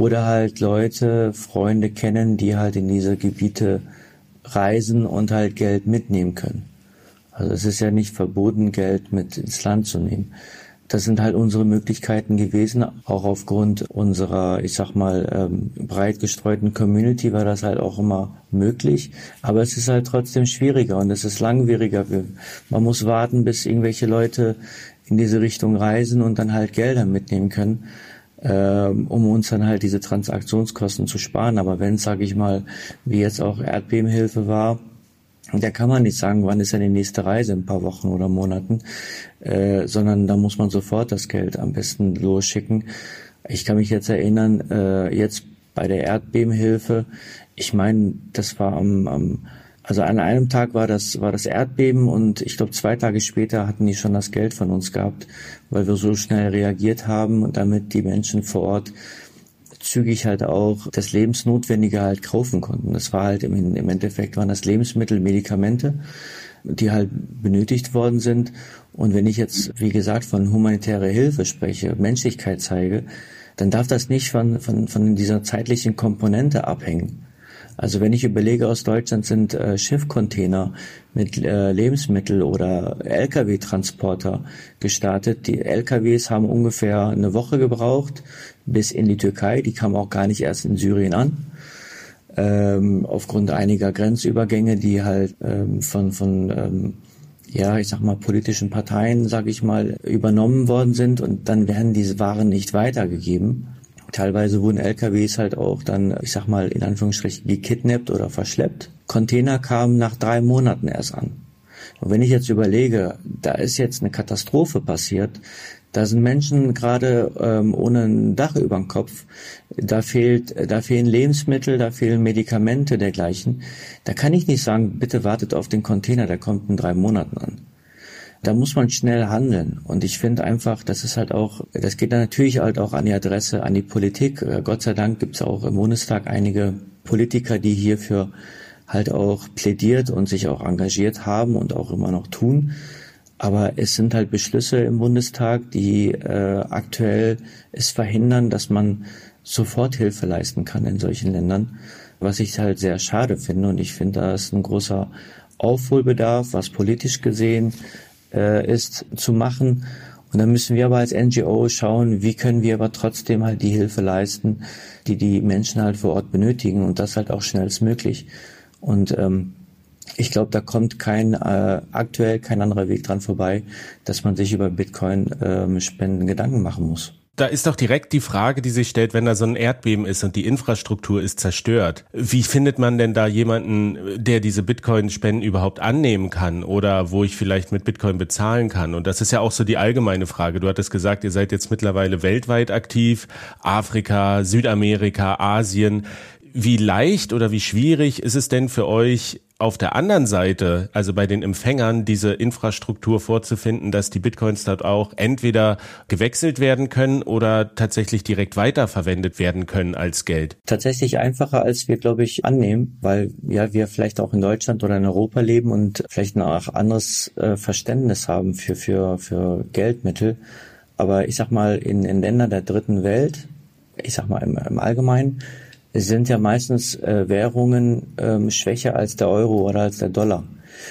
oder halt Leute, Freunde kennen, die halt in diese Gebiete reisen und halt Geld mitnehmen können. Also es ist ja nicht verboten, Geld mit ins Land zu nehmen. Das sind halt unsere Möglichkeiten gewesen, auch aufgrund unserer, ich sag mal, ähm, breit gestreuten Community war das halt auch immer möglich. Aber es ist halt trotzdem schwieriger und es ist langwieriger. Man muss warten, bis irgendwelche Leute in diese Richtung reisen und dann halt Gelder mitnehmen können, ähm, um uns dann halt diese Transaktionskosten zu sparen. Aber wenn, sage ich mal, wie jetzt auch Erdbebenhilfe war, da kann man nicht sagen, wann ist ja die nächste Reise, ein paar Wochen oder Monaten, äh, sondern da muss man sofort das Geld am besten losschicken. Ich kann mich jetzt erinnern, äh, jetzt bei der Erdbebenhilfe, ich meine, das war am, am also an einem Tag war das, war das Erdbeben und ich glaube zwei Tage später hatten die schon das Geld von uns gehabt, weil wir so schnell reagiert haben und damit die Menschen vor Ort zügig halt auch das Lebensnotwendige halt kaufen konnten. Das war halt im, im Endeffekt waren das Lebensmittel, Medikamente, die halt benötigt worden sind. Und wenn ich jetzt, wie gesagt, von humanitärer Hilfe spreche, Menschlichkeit zeige, dann darf das nicht von, von, von dieser zeitlichen Komponente abhängen. Also wenn ich überlege, aus Deutschland sind äh, Schiffcontainer mit äh, Lebensmittel oder Lkw-Transporter gestartet. Die Lkws haben ungefähr eine Woche gebraucht bis in die Türkei. Die kamen auch gar nicht erst in Syrien an. Ähm, aufgrund einiger Grenzübergänge, die halt ähm, von, von ähm, ja, ich sag mal, politischen Parteien, sag ich mal, übernommen worden sind und dann werden diese Waren nicht weitergegeben. Teilweise wurden LKWs halt auch dann, ich sag mal, in Anführungsstrichen gekidnappt oder verschleppt. Container kamen nach drei Monaten erst an. Und wenn ich jetzt überlege, da ist jetzt eine Katastrophe passiert, da sind Menschen gerade ähm, ohne ein Dach über dem Kopf, da fehlt, da fehlen Lebensmittel, da fehlen Medikamente dergleichen. Da kann ich nicht sagen, bitte wartet auf den Container, der kommt in drei Monaten an da muss man schnell handeln. Und ich finde einfach, das ist halt auch, das geht dann natürlich halt auch an die Adresse, an die Politik. Äh, Gott sei Dank gibt es auch im Bundestag einige Politiker, die hierfür halt auch plädiert und sich auch engagiert haben und auch immer noch tun. Aber es sind halt Beschlüsse im Bundestag, die äh, aktuell es verhindern, dass man Soforthilfe leisten kann in solchen Ländern, was ich halt sehr schade finde. Und ich finde, da ist ein großer Aufholbedarf, was politisch gesehen äh, ist, zu machen. Und dann müssen wir aber als NGO schauen, wie können wir aber trotzdem halt die Hilfe leisten, die die Menschen halt vor Ort benötigen und das halt auch schnellstmöglich. Und ähm, ich glaube, da kommt kein äh, aktuell kein anderer Weg dran vorbei, dass man sich über Bitcoin-Spenden ähm, Gedanken machen muss da ist doch direkt die Frage, die sich stellt, wenn da so ein Erdbeben ist und die Infrastruktur ist zerstört. Wie findet man denn da jemanden, der diese Bitcoin-Spenden überhaupt annehmen kann oder wo ich vielleicht mit Bitcoin bezahlen kann? Und das ist ja auch so die allgemeine Frage. Du hattest gesagt, ihr seid jetzt mittlerweile weltweit aktiv, Afrika, Südamerika, Asien. Wie leicht oder wie schwierig ist es denn für euch, auf der anderen Seite, also bei den Empfängern, diese Infrastruktur vorzufinden, dass die Bitcoins dort auch entweder gewechselt werden können oder tatsächlich direkt weiterverwendet werden können als Geld? Tatsächlich einfacher, als wir, glaube ich, annehmen, weil ja wir vielleicht auch in Deutschland oder in Europa leben und vielleicht ein auch anderes äh, Verständnis haben für, für, für Geldmittel. Aber ich sag mal, in, in Ländern der dritten Welt, ich sag mal im, im Allgemeinen, sind ja meistens äh, Währungen ähm, schwächer als der Euro oder als der Dollar.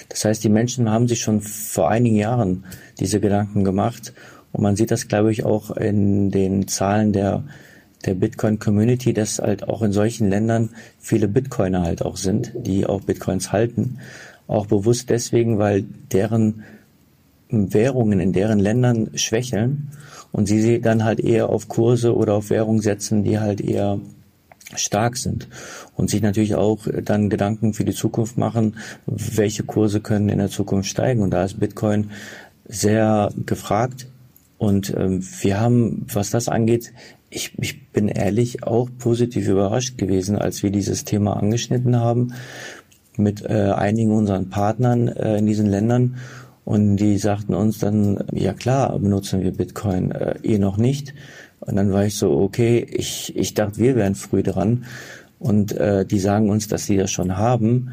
Das heißt, die Menschen haben sich schon vor einigen Jahren diese Gedanken gemacht und man sieht das, glaube ich, auch in den Zahlen der der Bitcoin-Community, dass halt auch in solchen Ländern viele Bitcoiner halt auch sind, die auch Bitcoins halten. Auch bewusst deswegen, weil deren Währungen in deren Ländern schwächeln und sie dann halt eher auf Kurse oder auf Währungen setzen, die halt eher stark sind und sich natürlich auch dann Gedanken für die Zukunft machen, welche Kurse können in der Zukunft steigen. Und da ist Bitcoin sehr gefragt. Und ähm, wir haben, was das angeht, ich, ich bin ehrlich auch positiv überrascht gewesen, als wir dieses Thema angeschnitten haben mit äh, einigen unseren Partnern äh, in diesen Ländern. Und die sagten uns dann, ja klar, benutzen wir Bitcoin, äh, eh noch nicht. Und dann war ich so, okay, ich, ich dachte, wir wären früh dran. Und äh, die sagen uns, dass sie das schon haben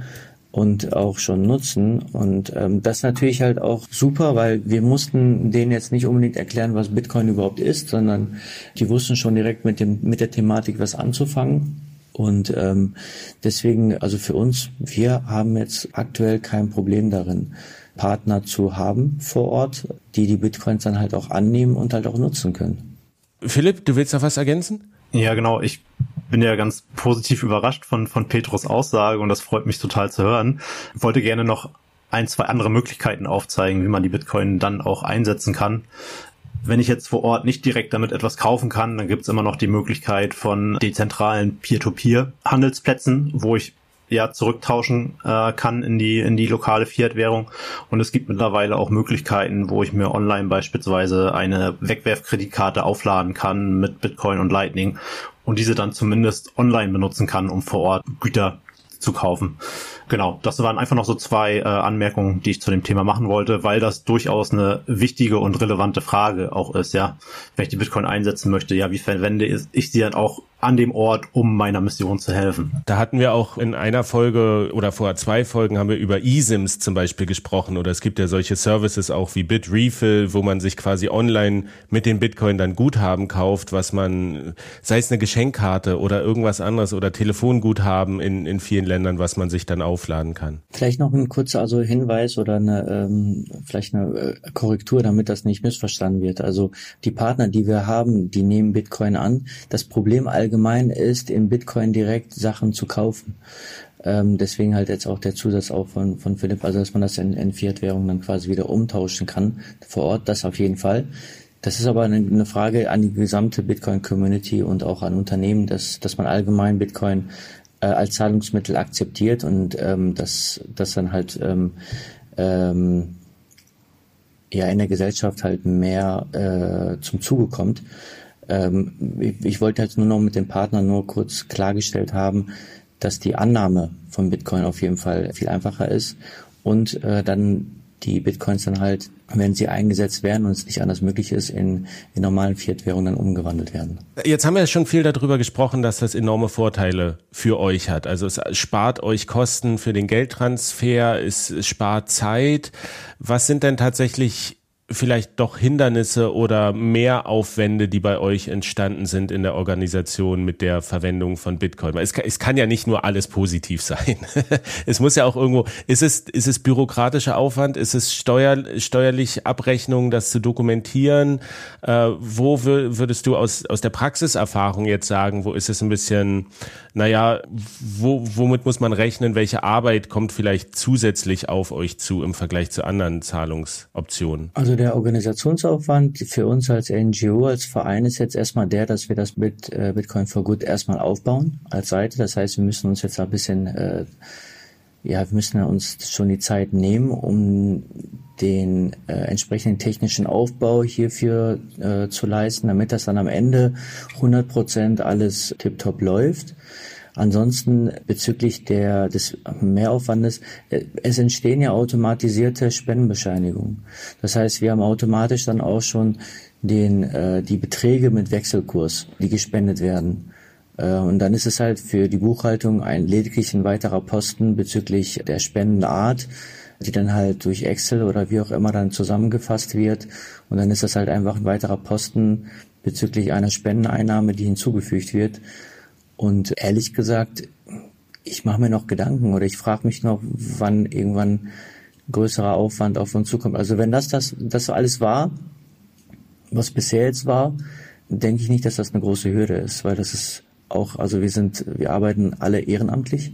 und auch schon nutzen. Und ähm, das natürlich halt auch super, weil wir mussten denen jetzt nicht unbedingt erklären, was Bitcoin überhaupt ist, sondern die wussten schon direkt mit dem mit der Thematik was anzufangen. Und ähm, deswegen, also für uns, wir haben jetzt aktuell kein Problem darin, Partner zu haben vor Ort, die die Bitcoins dann halt auch annehmen und halt auch nutzen können. Philipp, du willst noch was ergänzen? Ja, genau. Ich bin ja ganz positiv überrascht von, von Petrus Aussage und das freut mich total zu hören. Ich wollte gerne noch ein, zwei andere Möglichkeiten aufzeigen, wie man die Bitcoin dann auch einsetzen kann. Wenn ich jetzt vor Ort nicht direkt damit etwas kaufen kann, dann gibt es immer noch die Möglichkeit von dezentralen Peer-to-Peer-Handelsplätzen, wo ich ja zurücktauschen äh, kann in die in die lokale Fiat-Währung und es gibt mittlerweile auch Möglichkeiten, wo ich mir online beispielsweise eine Wegwerfkreditkarte aufladen kann mit Bitcoin und Lightning und diese dann zumindest online benutzen kann, um vor Ort Güter zu kaufen. Genau, das waren einfach noch so zwei äh, Anmerkungen, die ich zu dem Thema machen wollte, weil das durchaus eine wichtige und relevante Frage auch ist, ja. Wenn ich die Bitcoin einsetzen möchte, ja, wie verwende ich sie dann auch an dem Ort, um meiner Mission zu helfen. Da hatten wir auch in einer Folge oder vor zwei Folgen haben wir über eSIMs zum Beispiel gesprochen oder es gibt ja solche Services auch wie BitRefill, wo man sich quasi online mit den Bitcoin dann Guthaben kauft, was man, sei es eine Geschenkkarte oder irgendwas anderes oder Telefonguthaben in, in vielen Ländern, was man sich dann aufladen kann. Vielleicht noch ein kurzer also Hinweis oder eine, ähm, vielleicht eine äh, Korrektur, damit das nicht missverstanden wird. Also die Partner, die wir haben, die nehmen Bitcoin an. Das Problem all allgemein ist, in Bitcoin direkt Sachen zu kaufen. Ähm, deswegen halt jetzt auch der Zusatz auch von, von Philipp, also dass man das in, in Fiat-Währung dann quasi wieder umtauschen kann vor Ort, das auf jeden Fall. Das ist aber eine, eine Frage an die gesamte Bitcoin-Community und auch an Unternehmen, dass, dass man allgemein Bitcoin äh, als Zahlungsmittel akzeptiert und ähm, dass das dann halt ähm, ähm, ja in der Gesellschaft halt mehr äh, zum Zuge kommt. Ähm, ich, wollte jetzt nur noch mit dem Partner nur kurz klargestellt haben, dass die Annahme von Bitcoin auf jeden Fall viel einfacher ist und äh, dann die Bitcoins dann halt, wenn sie eingesetzt werden und es nicht anders möglich ist, in, in normalen Fiat-Währungen dann umgewandelt werden. Jetzt haben wir schon viel darüber gesprochen, dass das enorme Vorteile für euch hat. Also es spart euch Kosten für den Geldtransfer, es spart Zeit. Was sind denn tatsächlich vielleicht doch Hindernisse oder Mehraufwände, die bei euch entstanden sind in der Organisation mit der Verwendung von Bitcoin? Es kann, es kann ja nicht nur alles positiv sein. es muss ja auch irgendwo, ist es, ist es bürokratischer Aufwand? Ist es steuer, steuerlich Abrechnung, das zu dokumentieren? Äh, wo würdest du aus, aus der Praxiserfahrung jetzt sagen, wo ist es ein bisschen, naja, wo, womit muss man rechnen? Welche Arbeit kommt vielleicht zusätzlich auf euch zu im Vergleich zu anderen Zahlungsoptionen? Also der Organisationsaufwand für uns als NGO, als Verein ist jetzt erstmal der, dass wir das mit äh, Bitcoin for Good erstmal aufbauen als Seite. Das heißt, wir müssen uns jetzt ein bisschen, äh, ja, wir müssen uns schon die Zeit nehmen, um den äh, entsprechenden technischen Aufbau hierfür äh, zu leisten, damit das dann am Ende 100 Prozent alles tiptop läuft. Ansonsten bezüglich der, des Mehraufwandes, äh, es entstehen ja automatisierte Spendenbescheinigungen. Das heißt, wir haben automatisch dann auch schon den, äh, die Beträge mit Wechselkurs, die gespendet werden. Äh, und dann ist es halt für die Buchhaltung ein lediglich ein weiterer Posten bezüglich der Spendenart, die dann halt durch Excel oder wie auch immer dann zusammengefasst wird. Und dann ist das halt einfach ein weiterer Posten bezüglich einer Spendeneinnahme, die hinzugefügt wird. Und ehrlich gesagt, ich mache mir noch Gedanken oder ich frage mich noch, wann irgendwann größerer Aufwand auf uns zukommt. Also wenn das das, das alles war, was bisher jetzt war, denke ich nicht, dass das eine große Hürde ist, weil das ist auch, also wir sind, wir arbeiten alle ehrenamtlich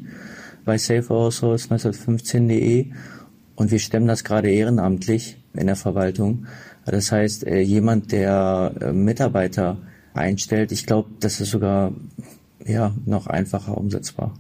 bei SafeOurSource1915.de und wir stemmen das gerade ehrenamtlich in der Verwaltung. Das heißt, äh, jemand, der äh, Mitarbeiter einstellt, ich glaube, das ist sogar ja, noch einfacher umsetzbar.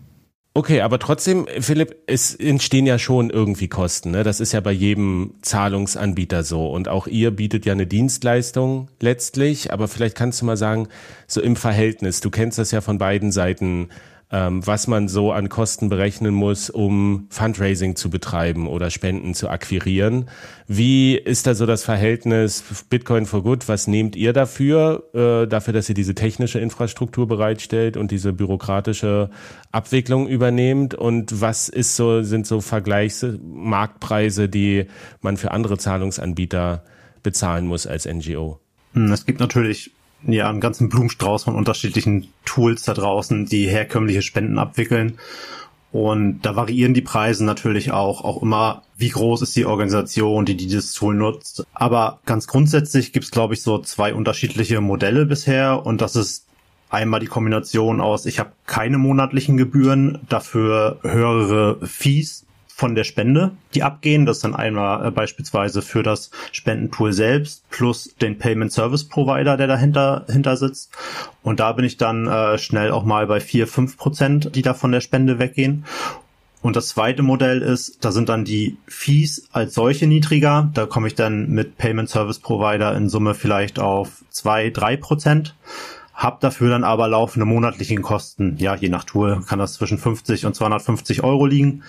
Okay, aber trotzdem, Philipp, es entstehen ja schon irgendwie Kosten. Ne? Das ist ja bei jedem Zahlungsanbieter so. Und auch ihr bietet ja eine Dienstleistung letztlich. Aber vielleicht kannst du mal sagen, so im Verhältnis, du kennst das ja von beiden Seiten, ähm, was man so an Kosten berechnen muss, um Fundraising zu betreiben oder Spenden zu akquirieren. Wie ist da so das Verhältnis Bitcoin for Good? Was nehmt ihr dafür, äh, dafür, dass ihr diese technische Infrastruktur bereitstellt und diese bürokratische Abwicklung übernehmt? Und was ist so, sind so Vergleichsmarktpreise, die man für andere Zahlungsanbieter bezahlen muss als NGO? Hm, es gibt natürlich ja einen ganzen Blumenstrauß von unterschiedlichen Tools da draußen, die herkömmliche Spenden abwickeln. Und da variieren die Preise natürlich auch, auch immer, wie groß ist die Organisation, die dieses Tool nutzt. Aber ganz grundsätzlich gibt es, glaube ich, so zwei unterschiedliche Modelle bisher. Und das ist einmal die Kombination aus, ich habe keine monatlichen Gebühren, dafür höhere Fees von der Spende, die abgehen. Das dann einmal äh, beispielsweise für das Spendentool selbst plus den Payment Service Provider, der dahinter hinter sitzt. Und da bin ich dann äh, schnell auch mal bei vier fünf Prozent, die da von der Spende weggehen. Und das zweite Modell ist, da sind dann die Fees als solche niedriger. Da komme ich dann mit Payment Service Provider in Summe vielleicht auf zwei drei Prozent. Hab dafür dann aber laufende monatlichen Kosten. Ja, je nach Tool kann das zwischen 50 und 250 Euro liegen.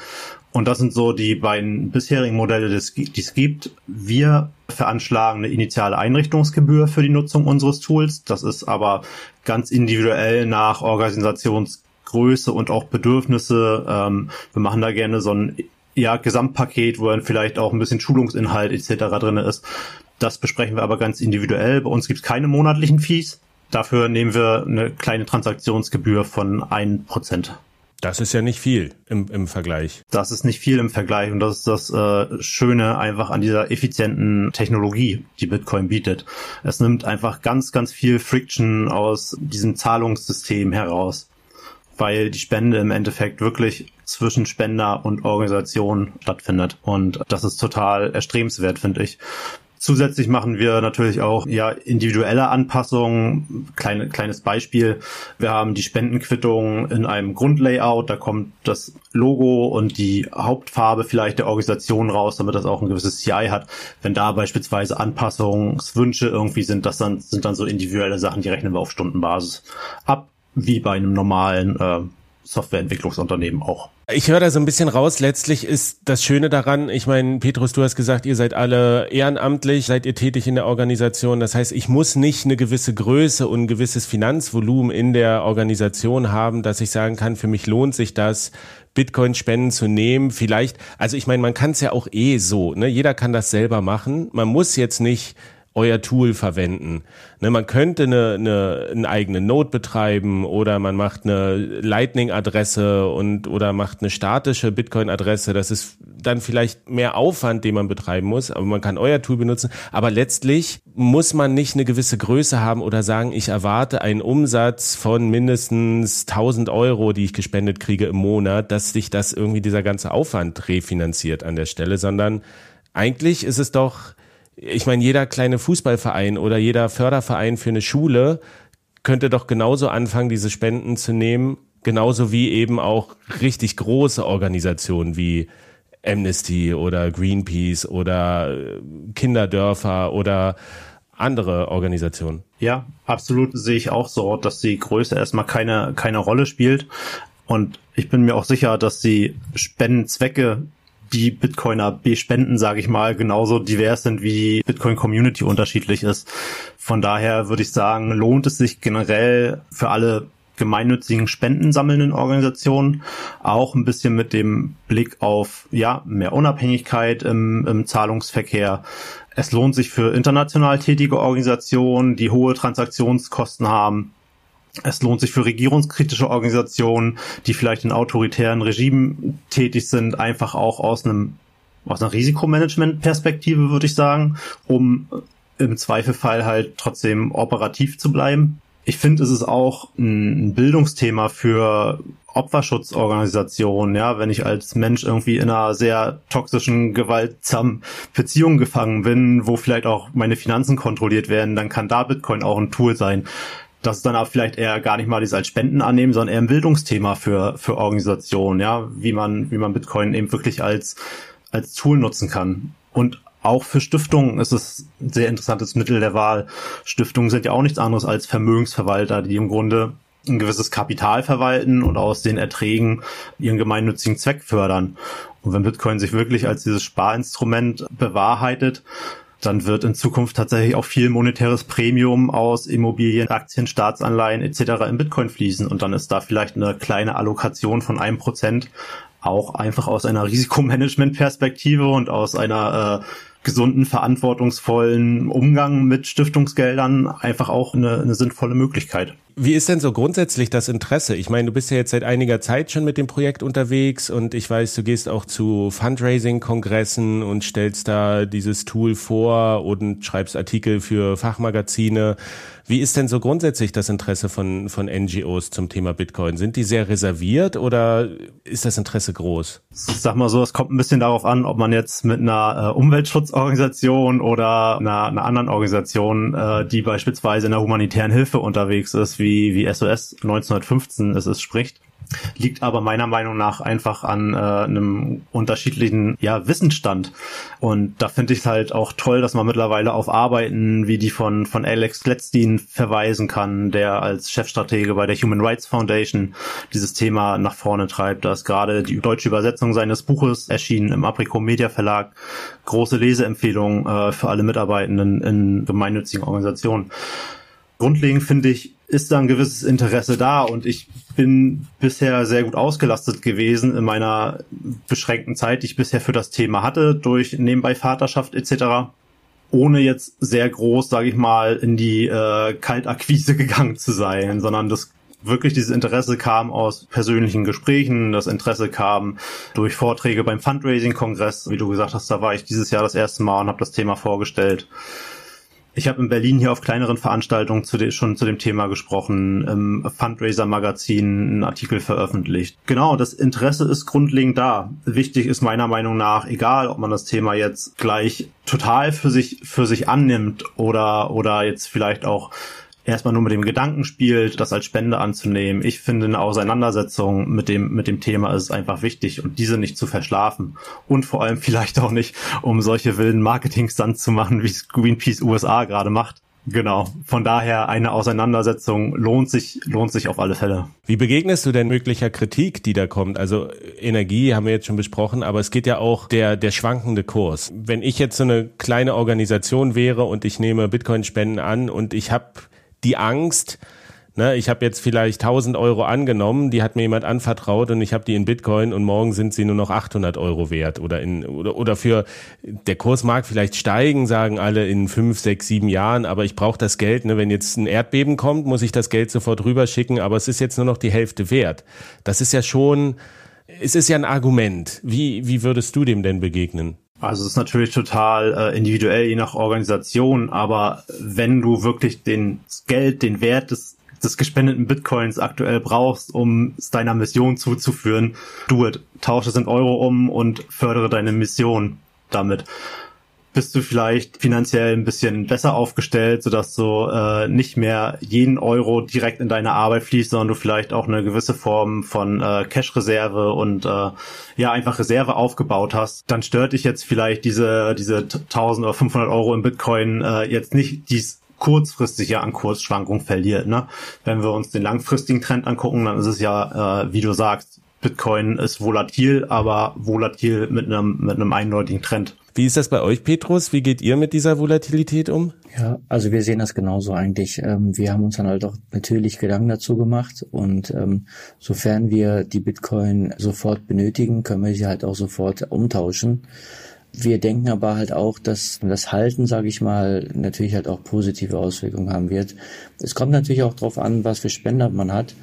Und das sind so die beiden bisherigen Modelle, die es gibt. Wir veranschlagen eine initiale Einrichtungsgebühr für die Nutzung unseres Tools. Das ist aber ganz individuell nach Organisationsgröße und auch Bedürfnisse. Ähm, wir machen da gerne so ein ja, Gesamtpaket, wo dann vielleicht auch ein bisschen Schulungsinhalt etc. drin ist. Das besprechen wir aber ganz individuell. Bei uns gibt es keine monatlichen Fees. Dafür nehmen wir eine kleine Transaktionsgebühr von 1%. Das ist ja nicht viel im, im Vergleich. Das ist nicht viel im Vergleich und das ist das äh, Schöne einfach an dieser effizienten Technologie, die Bitcoin bietet. Es nimmt einfach ganz, ganz viel Friction aus diesem Zahlungssystem heraus, weil die Spende im Endeffekt wirklich zwischen Spender und Organisation stattfindet. Und das ist total erstrebenswert, finde ich. Zusätzlich machen wir natürlich auch ja individuelle Anpassungen. Kleine, kleines Beispiel. Wir haben die Spendenquittung in einem Grundlayout. Da kommt das Logo und die Hauptfarbe vielleicht der Organisation raus, damit das auch ein gewisses CI hat. Wenn da beispielsweise Anpassungswünsche irgendwie sind, das dann, sind dann so individuelle Sachen, die rechnen wir auf Stundenbasis ab, wie bei einem normalen äh, Softwareentwicklungsunternehmen auch. Ich höre da so ein bisschen raus, letztlich ist das Schöne daran, ich meine, Petrus, du hast gesagt, ihr seid alle ehrenamtlich, seid ihr tätig in der Organisation. Das heißt, ich muss nicht eine gewisse Größe und ein gewisses Finanzvolumen in der Organisation haben, dass ich sagen kann, für mich lohnt sich das, Bitcoin-Spenden zu nehmen. Vielleicht, also ich meine, man kann es ja auch eh so, ne? Jeder kann das selber machen. Man muss jetzt nicht euer Tool verwenden. Ne, man könnte eine, eine, eine eigene Node betreiben oder man macht eine Lightning-Adresse und oder macht eine statische Bitcoin-Adresse. Das ist dann vielleicht mehr Aufwand, den man betreiben muss, aber man kann euer Tool benutzen. Aber letztlich muss man nicht eine gewisse Größe haben oder sagen, ich erwarte einen Umsatz von mindestens 1000 Euro, die ich gespendet kriege im Monat, dass sich das irgendwie dieser ganze Aufwand refinanziert an der Stelle, sondern eigentlich ist es doch ich meine, jeder kleine Fußballverein oder jeder Förderverein für eine Schule könnte doch genauso anfangen, diese Spenden zu nehmen, genauso wie eben auch richtig große Organisationen wie Amnesty oder Greenpeace oder äh, Kinderdörfer oder andere Organisationen. Ja, absolut sehe ich auch so, dass die Größe erstmal keine, keine Rolle spielt. Und ich bin mir auch sicher, dass die Spendenzwecke die Bitcoiner bespenden, sage ich mal, genauso divers sind, wie die Bitcoin-Community unterschiedlich ist. Von daher würde ich sagen, lohnt es sich generell für alle gemeinnützigen Spenden sammelnden Organisationen, auch ein bisschen mit dem Blick auf ja mehr Unabhängigkeit im, im Zahlungsverkehr. Es lohnt sich für international tätige Organisationen, die hohe Transaktionskosten haben, es lohnt sich für regierungskritische Organisationen, die vielleicht in autoritären Regimen tätig sind, einfach auch aus einem aus einer Risikomanagement-Perspektive, würde ich sagen, um im Zweifelfall halt trotzdem operativ zu bleiben. Ich finde, es ist auch ein Bildungsthema für Opferschutzorganisationen, ja, wenn ich als Mensch irgendwie in einer sehr toxischen, gewaltsamen Beziehung gefangen bin, wo vielleicht auch meine Finanzen kontrolliert werden, dann kann da Bitcoin auch ein Tool sein das ist dann auch vielleicht eher gar nicht mal das als Spenden annehmen, sondern eher ein Bildungsthema für, für Organisationen, ja, wie man, wie man Bitcoin eben wirklich als, als Tool nutzen kann. Und auch für Stiftungen ist es ein sehr interessantes Mittel der Wahl. Stiftungen sind ja auch nichts anderes als Vermögensverwalter, die im Grunde ein gewisses Kapital verwalten und aus den Erträgen ihren gemeinnützigen Zweck fördern. Und wenn Bitcoin sich wirklich als dieses Sparinstrument bewahrheitet, dann wird in Zukunft tatsächlich auch viel monetäres Premium aus Immobilien, Aktien, Staatsanleihen etc. in Bitcoin fließen und dann ist da vielleicht eine kleine Allokation von einem Prozent auch einfach aus einer Risikomanagement-Perspektive und aus einer äh, gesunden, verantwortungsvollen Umgang mit Stiftungsgeldern einfach auch eine, eine sinnvolle Möglichkeit. Wie ist denn so grundsätzlich das Interesse? Ich meine, du bist ja jetzt seit einiger Zeit schon mit dem Projekt unterwegs und ich weiß, du gehst auch zu Fundraising-Kongressen und stellst da dieses Tool vor und schreibst Artikel für Fachmagazine. Wie ist denn so grundsätzlich das Interesse von, von NGOs zum Thema Bitcoin? Sind die sehr reserviert oder ist das Interesse groß? Ich sag mal so, es kommt ein bisschen darauf an, ob man jetzt mit einer äh, Umweltschutzorganisation oder einer, einer anderen Organisation, äh, die beispielsweise in der humanitären Hilfe unterwegs ist, wie, wie SOS 1915 es ist, spricht liegt aber meiner Meinung nach einfach an äh, einem unterschiedlichen ja, Wissensstand. Und da finde ich es halt auch toll, dass man mittlerweile auf Arbeiten wie die von, von Alex Gladstein verweisen kann, der als Chefstratege bei der Human Rights Foundation dieses Thema nach vorne treibt. Da ist gerade die deutsche Übersetzung seines Buches erschienen im Aprico Media Verlag. Große Leseempfehlung äh, für alle Mitarbeitenden in gemeinnützigen Organisationen. Grundlegend finde ich, ist da ein gewisses Interesse da und ich bin bisher sehr gut ausgelastet gewesen in meiner beschränkten Zeit, die ich bisher für das Thema hatte, durch nebenbei Vaterschaft etc., ohne jetzt sehr groß, sage ich mal, in die äh, Kaltakquise gegangen zu sein, sondern das wirklich dieses Interesse kam aus persönlichen Gesprächen, das Interesse kam durch Vorträge beim Fundraising-Kongress, wie du gesagt hast, da war ich dieses Jahr das erste Mal und habe das Thema vorgestellt. Ich habe in Berlin hier auf kleineren Veranstaltungen zu schon zu dem Thema gesprochen, im Fundraiser-Magazin einen Artikel veröffentlicht. Genau, das Interesse ist grundlegend da. Wichtig ist meiner Meinung nach, egal ob man das Thema jetzt gleich total für sich, für sich annimmt oder, oder jetzt vielleicht auch erstmal nur mit dem Gedanken spielt, das als Spende anzunehmen. Ich finde eine Auseinandersetzung mit dem, mit dem Thema ist einfach wichtig und diese nicht zu verschlafen. Und vor allem vielleicht auch nicht, um solche wilden Marketing-Stunts zu machen, wie es Greenpeace USA gerade macht. Genau. Von daher eine Auseinandersetzung lohnt sich, lohnt sich auf alle Fälle. Wie begegnest du denn möglicher Kritik, die da kommt? Also Energie haben wir jetzt schon besprochen, aber es geht ja auch der, der schwankende Kurs. Wenn ich jetzt so eine kleine Organisation wäre und ich nehme Bitcoin-Spenden an und ich habe die Angst, Ne, ich habe jetzt vielleicht 1000 Euro angenommen, die hat mir jemand anvertraut und ich habe die in Bitcoin und morgen sind sie nur noch 800 Euro wert oder in oder, oder für der Kurs mag vielleicht steigen, sagen alle in fünf, sechs, sieben Jahren, aber ich brauche das Geld. Ne, wenn jetzt ein Erdbeben kommt, muss ich das Geld sofort rüberschicken, aber es ist jetzt nur noch die Hälfte wert. Das ist ja schon, es ist ja ein Argument. Wie wie würdest du dem denn begegnen? Also es ist natürlich total äh, individuell, je nach Organisation, aber wenn du wirklich den Geld, den Wert des des gespendeten Bitcoins aktuell brauchst, um es deiner Mission zuzuführen, do it. Tausche es in Euro um und fördere deine Mission damit. Bist du vielleicht finanziell ein bisschen besser aufgestellt, sodass du äh, nicht mehr jeden Euro direkt in deine Arbeit fließt, sondern du vielleicht auch eine gewisse Form von äh, Cash-Reserve und äh, ja einfach Reserve aufgebaut hast, dann stört dich jetzt vielleicht diese diese 1000 oder 500 Euro im Bitcoin äh, jetzt nicht dies kurzfristig ja an Kursschwankungen verliert. Ne? Wenn wir uns den langfristigen Trend angucken, dann ist es ja, äh, wie du sagst, Bitcoin ist volatil, aber volatil mit einem, mit einem eindeutigen Trend. Wie ist das bei euch, Petrus? Wie geht ihr mit dieser Volatilität um? Ja, also wir sehen das genauso eigentlich. Ähm, wir haben uns dann halt auch natürlich Gedanken dazu gemacht und ähm, sofern wir die Bitcoin sofort benötigen, können wir sie halt auch sofort umtauschen. Wir denken aber halt auch, dass das Halten, sage ich mal, natürlich halt auch positive Auswirkungen haben wird. Es kommt natürlich auch darauf an, was für Spender man hat.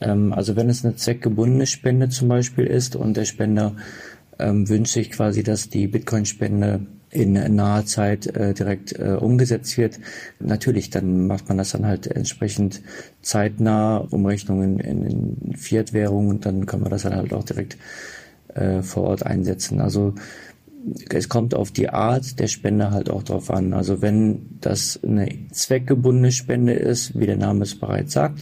Ähm, also wenn es eine zweckgebundene Spende zum Beispiel ist und der Spender ähm, wünscht sich quasi, dass die Bitcoin-Spende in naher Zeit äh, direkt äh, umgesetzt wird. Natürlich, dann macht man das dann halt entsprechend zeitnah, Umrechnungen in, in Fiat-Währung und dann kann man das dann halt auch direkt äh, vor Ort einsetzen. Also es kommt auf die Art der Spende halt auch drauf an. Also wenn das eine zweckgebundene Spende ist, wie der Name es bereits sagt,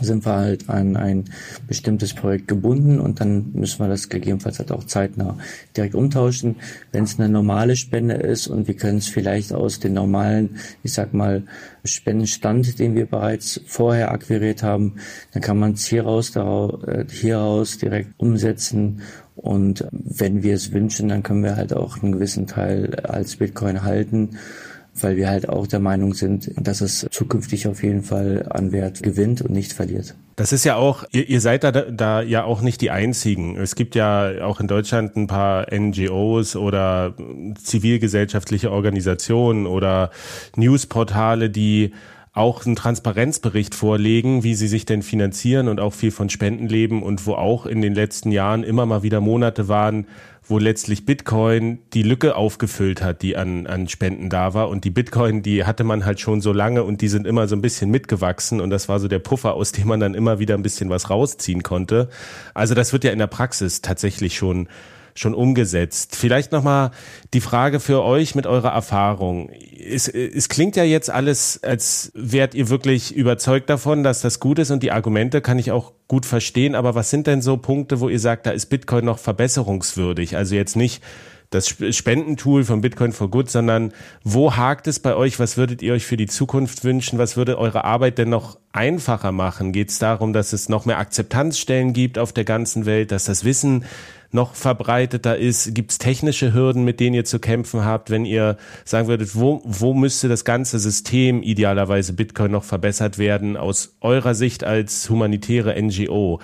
sind wir halt an ein bestimmtes Projekt gebunden und dann müssen wir das gegebenenfalls halt auch zeitnah direkt umtauschen. Wenn es eine normale Spende ist und wir können es vielleicht aus den normalen, ich sag mal, Spendenstand, den wir bereits vorher akquiriert haben, dann kann man es hieraus, äh, hieraus direkt umsetzen und wenn wir es wünschen, dann können wir halt auch einen gewissen Teil als Bitcoin halten, weil wir halt auch der Meinung sind, dass es zukünftig auf jeden Fall an Wert gewinnt und nicht verliert. Das ist ja auch, ihr, ihr seid da, da ja auch nicht die Einzigen. Es gibt ja auch in Deutschland ein paar NGOs oder zivilgesellschaftliche Organisationen oder Newsportale, die auch einen Transparenzbericht vorlegen, wie sie sich denn finanzieren und auch viel von Spenden leben und wo auch in den letzten Jahren immer mal wieder Monate waren, wo letztlich Bitcoin die Lücke aufgefüllt hat, die an, an Spenden da war. Und die Bitcoin, die hatte man halt schon so lange und die sind immer so ein bisschen mitgewachsen. Und das war so der Puffer, aus dem man dann immer wieder ein bisschen was rausziehen konnte. Also das wird ja in der Praxis tatsächlich schon schon umgesetzt. Vielleicht nochmal die Frage für euch mit eurer Erfahrung. Es, es klingt ja jetzt alles, als wärt ihr wirklich überzeugt davon, dass das gut ist und die Argumente kann ich auch gut verstehen. Aber was sind denn so Punkte, wo ihr sagt, da ist Bitcoin noch verbesserungswürdig? Also jetzt nicht das Spendentool von Bitcoin for Good, sondern wo hakt es bei euch? Was würdet ihr euch für die Zukunft wünschen? Was würde eure Arbeit denn noch einfacher machen? Geht es darum, dass es noch mehr Akzeptanzstellen gibt auf der ganzen Welt, dass das Wissen noch verbreiteter ist? Gibt es technische Hürden, mit denen ihr zu kämpfen habt, wenn ihr sagen würdet, wo, wo müsste das ganze System idealerweise Bitcoin noch verbessert werden aus eurer Sicht als humanitäre NGO?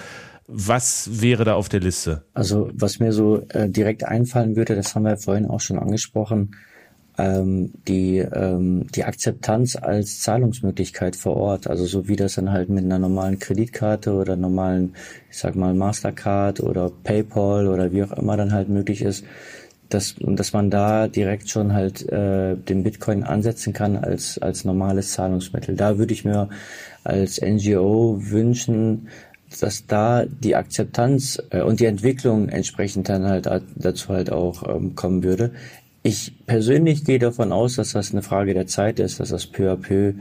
Was wäre da auf der Liste? Also was mir so äh, direkt einfallen würde, das haben wir vorhin auch schon angesprochen, ähm, die, ähm, die Akzeptanz als Zahlungsmöglichkeit vor Ort, also so wie das dann halt mit einer normalen Kreditkarte oder normalen, ich sag mal Mastercard oder PayPal oder wie auch immer dann halt möglich ist, dass, dass man da direkt schon halt äh, den Bitcoin ansetzen kann als, als normales Zahlungsmittel. Da würde ich mir als NGO wünschen, dass da die Akzeptanz äh, und die Entwicklung entsprechend dann halt dazu halt auch ähm, kommen würde. Ich persönlich gehe davon aus, dass das eine Frage der Zeit ist, dass das peu à peu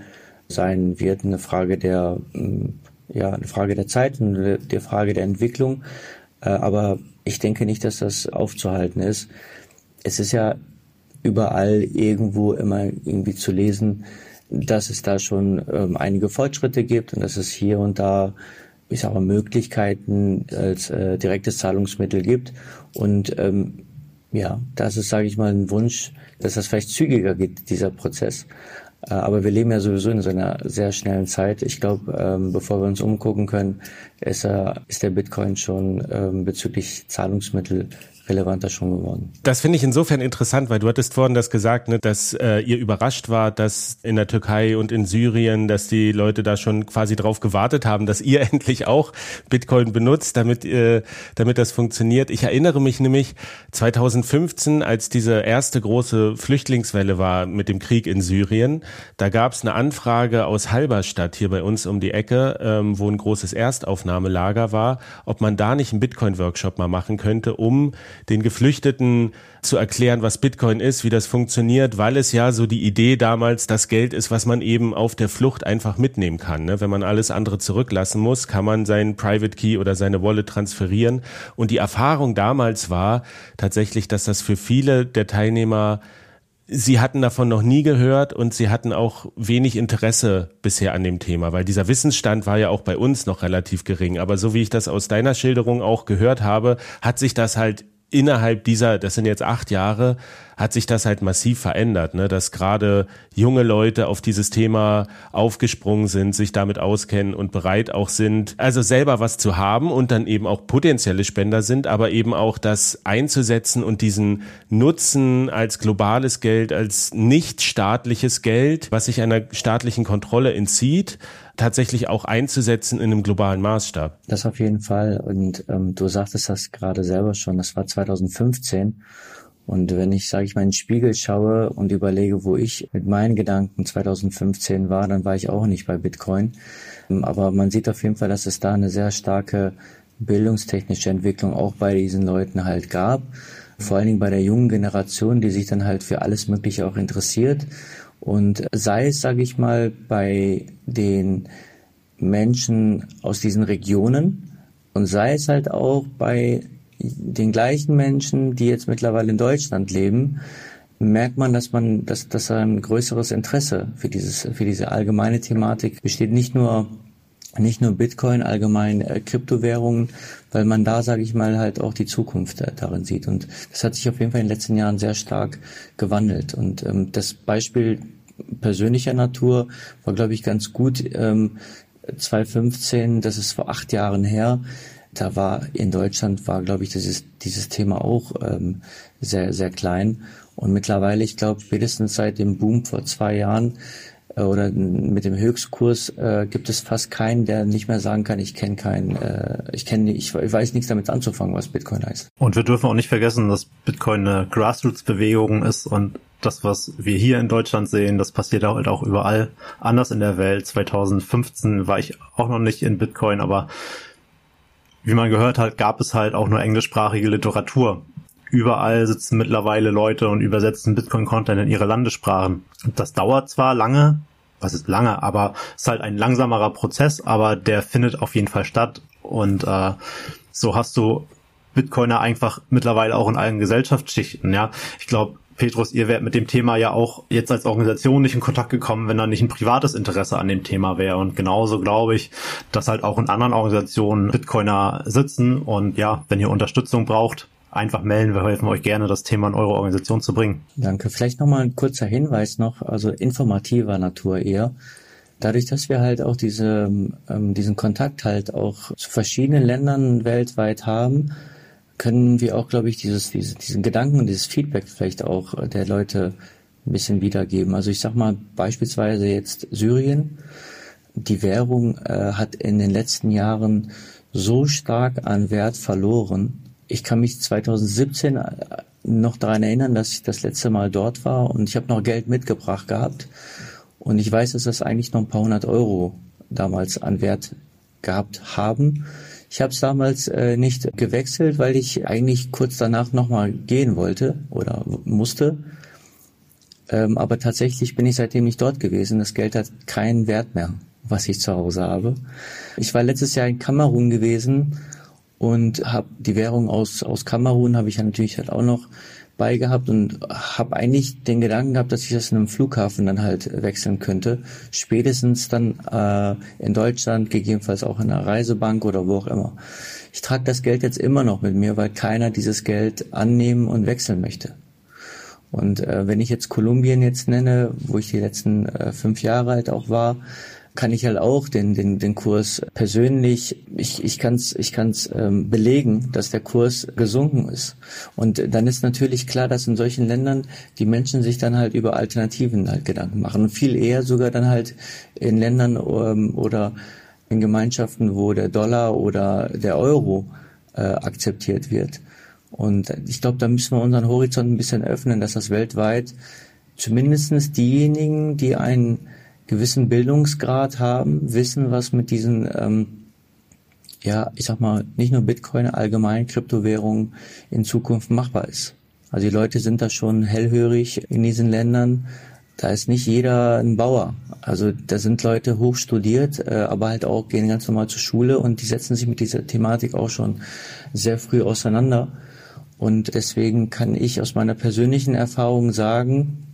sein wird, eine Frage der, mm, ja, eine Frage der Zeit, eine der Frage der Entwicklung. Äh, aber ich denke nicht, dass das aufzuhalten ist. Es ist ja überall irgendwo immer irgendwie zu lesen, dass es da schon ähm, einige Fortschritte gibt und dass es hier und da ich sage mal, Möglichkeiten als äh, direktes Zahlungsmittel gibt. Und ähm, ja, das ist, sage ich mal, ein Wunsch, dass das vielleicht zügiger geht, dieser Prozess. Äh, aber wir leben ja sowieso in so einer sehr schnellen Zeit. Ich glaube, ähm, bevor wir uns umgucken können, ist, er, der Bitcoin schon ähm, bezüglich Zahlungsmittel relevanter schon geworden. Das finde ich insofern interessant, weil du hattest vorhin das gesagt, ne, dass äh, ihr überrascht wart, dass in der Türkei und in Syrien, dass die Leute da schon quasi drauf gewartet haben, dass ihr endlich auch Bitcoin benutzt, damit äh, damit das funktioniert. Ich erinnere mich nämlich 2015, als diese erste große Flüchtlingswelle war mit dem Krieg in Syrien, da gab es eine Anfrage aus Halberstadt hier bei uns um die Ecke, ähm, wo ein großes Erstaufnahmelager war, ob man da nicht einen Bitcoin-Workshop mal machen könnte, um den Geflüchteten zu erklären, was Bitcoin ist, wie das funktioniert, weil es ja so die Idee damals das Geld ist, was man eben auf der Flucht einfach mitnehmen kann. Ne? Wenn man alles andere zurücklassen muss, kann man seinen Private Key oder seine Wallet transferieren. Und die Erfahrung damals war tatsächlich, dass das für viele der Teilnehmer Sie hatten davon noch nie gehört und sie hatten auch wenig Interesse bisher an dem Thema, weil dieser Wissensstand war ja auch bei uns noch relativ gering. Aber so wie ich das aus deiner Schilderung auch gehört habe, hat sich das halt innerhalb dieser, das sind jetzt acht Jahre, hat sich das halt massiv verändert, ne? dass gerade junge Leute auf dieses Thema aufgesprungen sind, sich damit auskennen und bereit auch sind, also selber was zu haben und dann eben auch potenzielle Spender sind, aber eben auch das einzusetzen und diesen Nutzen als globales Geld, als nicht staatliches Geld, was sich einer staatlichen Kontrolle entzieht, tatsächlich auch einzusetzen in einem globalen Maßstab. Das auf jeden Fall. Und ähm, du sagtest das gerade selber schon, das war 2015. Und wenn ich, sage ich mal, in den Spiegel schaue und überlege, wo ich mit meinen Gedanken 2015 war, dann war ich auch nicht bei Bitcoin. Ähm, aber man sieht auf jeden Fall, dass es da eine sehr starke bildungstechnische Entwicklung auch bei diesen Leuten halt gab. Vor allen Dingen bei der jungen Generation, die sich dann halt für alles Mögliche auch interessiert und sei es, sage ich mal, bei den Menschen aus diesen Regionen und sei es halt auch bei den gleichen Menschen, die jetzt mittlerweile in Deutschland leben, merkt man, dass man, dass, dass ein größeres Interesse für dieses, für diese allgemeine Thematik besteht. Nicht nur, nicht nur Bitcoin, allgemein äh, Kryptowährungen, weil man da, sage ich mal, halt auch die Zukunft äh, darin sieht. Und das hat sich auf jeden Fall in den letzten Jahren sehr stark gewandelt. Und ähm, das Beispiel persönlicher Natur war, glaube ich, ganz gut. Ähm, 2015, das ist vor acht Jahren her, da war in Deutschland war, glaube ich, dieses, dieses Thema auch ähm, sehr, sehr klein. Und mittlerweile, ich glaube, spätestens seit dem Boom vor zwei Jahren oder mit dem Höchstkurs äh, gibt es fast keinen, der nicht mehr sagen kann, ich kenne keinen, äh, ich kenne, ich, ich weiß nichts damit anzufangen, was Bitcoin heißt. Und wir dürfen auch nicht vergessen, dass Bitcoin eine Grassroots-Bewegung ist und das, was wir hier in Deutschland sehen, das passiert halt auch überall anders in der Welt. 2015 war ich auch noch nicht in Bitcoin, aber wie man gehört hat, gab es halt auch nur englischsprachige Literatur. Überall sitzen mittlerweile Leute und übersetzen Bitcoin-Content in ihre Landessprachen. Das dauert zwar lange, was ist lange, aber es ist halt ein langsamerer Prozess, aber der findet auf jeden Fall statt. Und äh, so hast du Bitcoiner einfach mittlerweile auch in allen Gesellschaftsschichten. Ja, ich glaube, Petrus, ihr wärt mit dem Thema ja auch jetzt als Organisation nicht in Kontakt gekommen, wenn da nicht ein privates Interesse an dem Thema wäre. Und genauso glaube ich, dass halt auch in anderen Organisationen Bitcoiner sitzen. Und ja, wenn ihr Unterstützung braucht, einfach melden. Wir helfen euch gerne, das Thema in eure Organisation zu bringen. Danke. Vielleicht nochmal ein kurzer Hinweis noch, also informativer Natur eher. Dadurch, dass wir halt auch diese, ähm, diesen Kontakt halt auch zu verschiedenen Ländern weltweit haben, können wir auch, glaube ich, dieses, diese, diesen Gedanken und dieses Feedback vielleicht auch äh, der Leute ein bisschen wiedergeben. Also ich sag mal beispielsweise jetzt Syrien. Die Währung äh, hat in den letzten Jahren so stark an Wert verloren. Ich kann mich 2017 äh, noch daran erinnern, dass ich das letzte Mal dort war und ich habe noch Geld mitgebracht gehabt. Und ich weiß, dass das eigentlich noch ein paar hundert Euro damals an Wert gehabt haben. Ich habe es damals äh, nicht gewechselt, weil ich eigentlich kurz danach nochmal gehen wollte oder musste. Ähm, aber tatsächlich bin ich seitdem nicht dort gewesen. Das Geld hat keinen Wert mehr, was ich zu Hause habe. Ich war letztes Jahr in Kamerun gewesen und habe die Währung aus, aus Kamerun habe ich ja natürlich halt auch noch bei gehabt und habe eigentlich den Gedanken gehabt, dass ich das in einem Flughafen dann halt wechseln könnte. Spätestens dann äh, in Deutschland, gegebenenfalls auch in einer Reisebank oder wo auch immer. Ich trage das Geld jetzt immer noch mit mir, weil keiner dieses Geld annehmen und wechseln möchte. Und äh, wenn ich jetzt Kolumbien jetzt nenne, wo ich die letzten äh, fünf Jahre halt auch war, kann ich halt auch den, den, den Kurs persönlich, ich, ich kann es ich kann's, ähm, belegen, dass der Kurs gesunken ist. Und dann ist natürlich klar, dass in solchen Ländern die Menschen sich dann halt über Alternativen halt Gedanken machen. Und viel eher sogar dann halt in Ländern ähm, oder in Gemeinschaften, wo der Dollar oder der Euro äh, akzeptiert wird. Und ich glaube, da müssen wir unseren Horizont ein bisschen öffnen, dass das weltweit zumindestens diejenigen, die einen gewissen Bildungsgrad haben, wissen, was mit diesen, ähm, ja, ich sag mal, nicht nur Bitcoin, allgemein Kryptowährungen in Zukunft machbar ist. Also die Leute sind da schon hellhörig in diesen Ländern. Da ist nicht jeder ein Bauer. Also da sind Leute hochstudiert, äh, aber halt auch gehen ganz normal zur Schule und die setzen sich mit dieser Thematik auch schon sehr früh auseinander. Und deswegen kann ich aus meiner persönlichen Erfahrung sagen,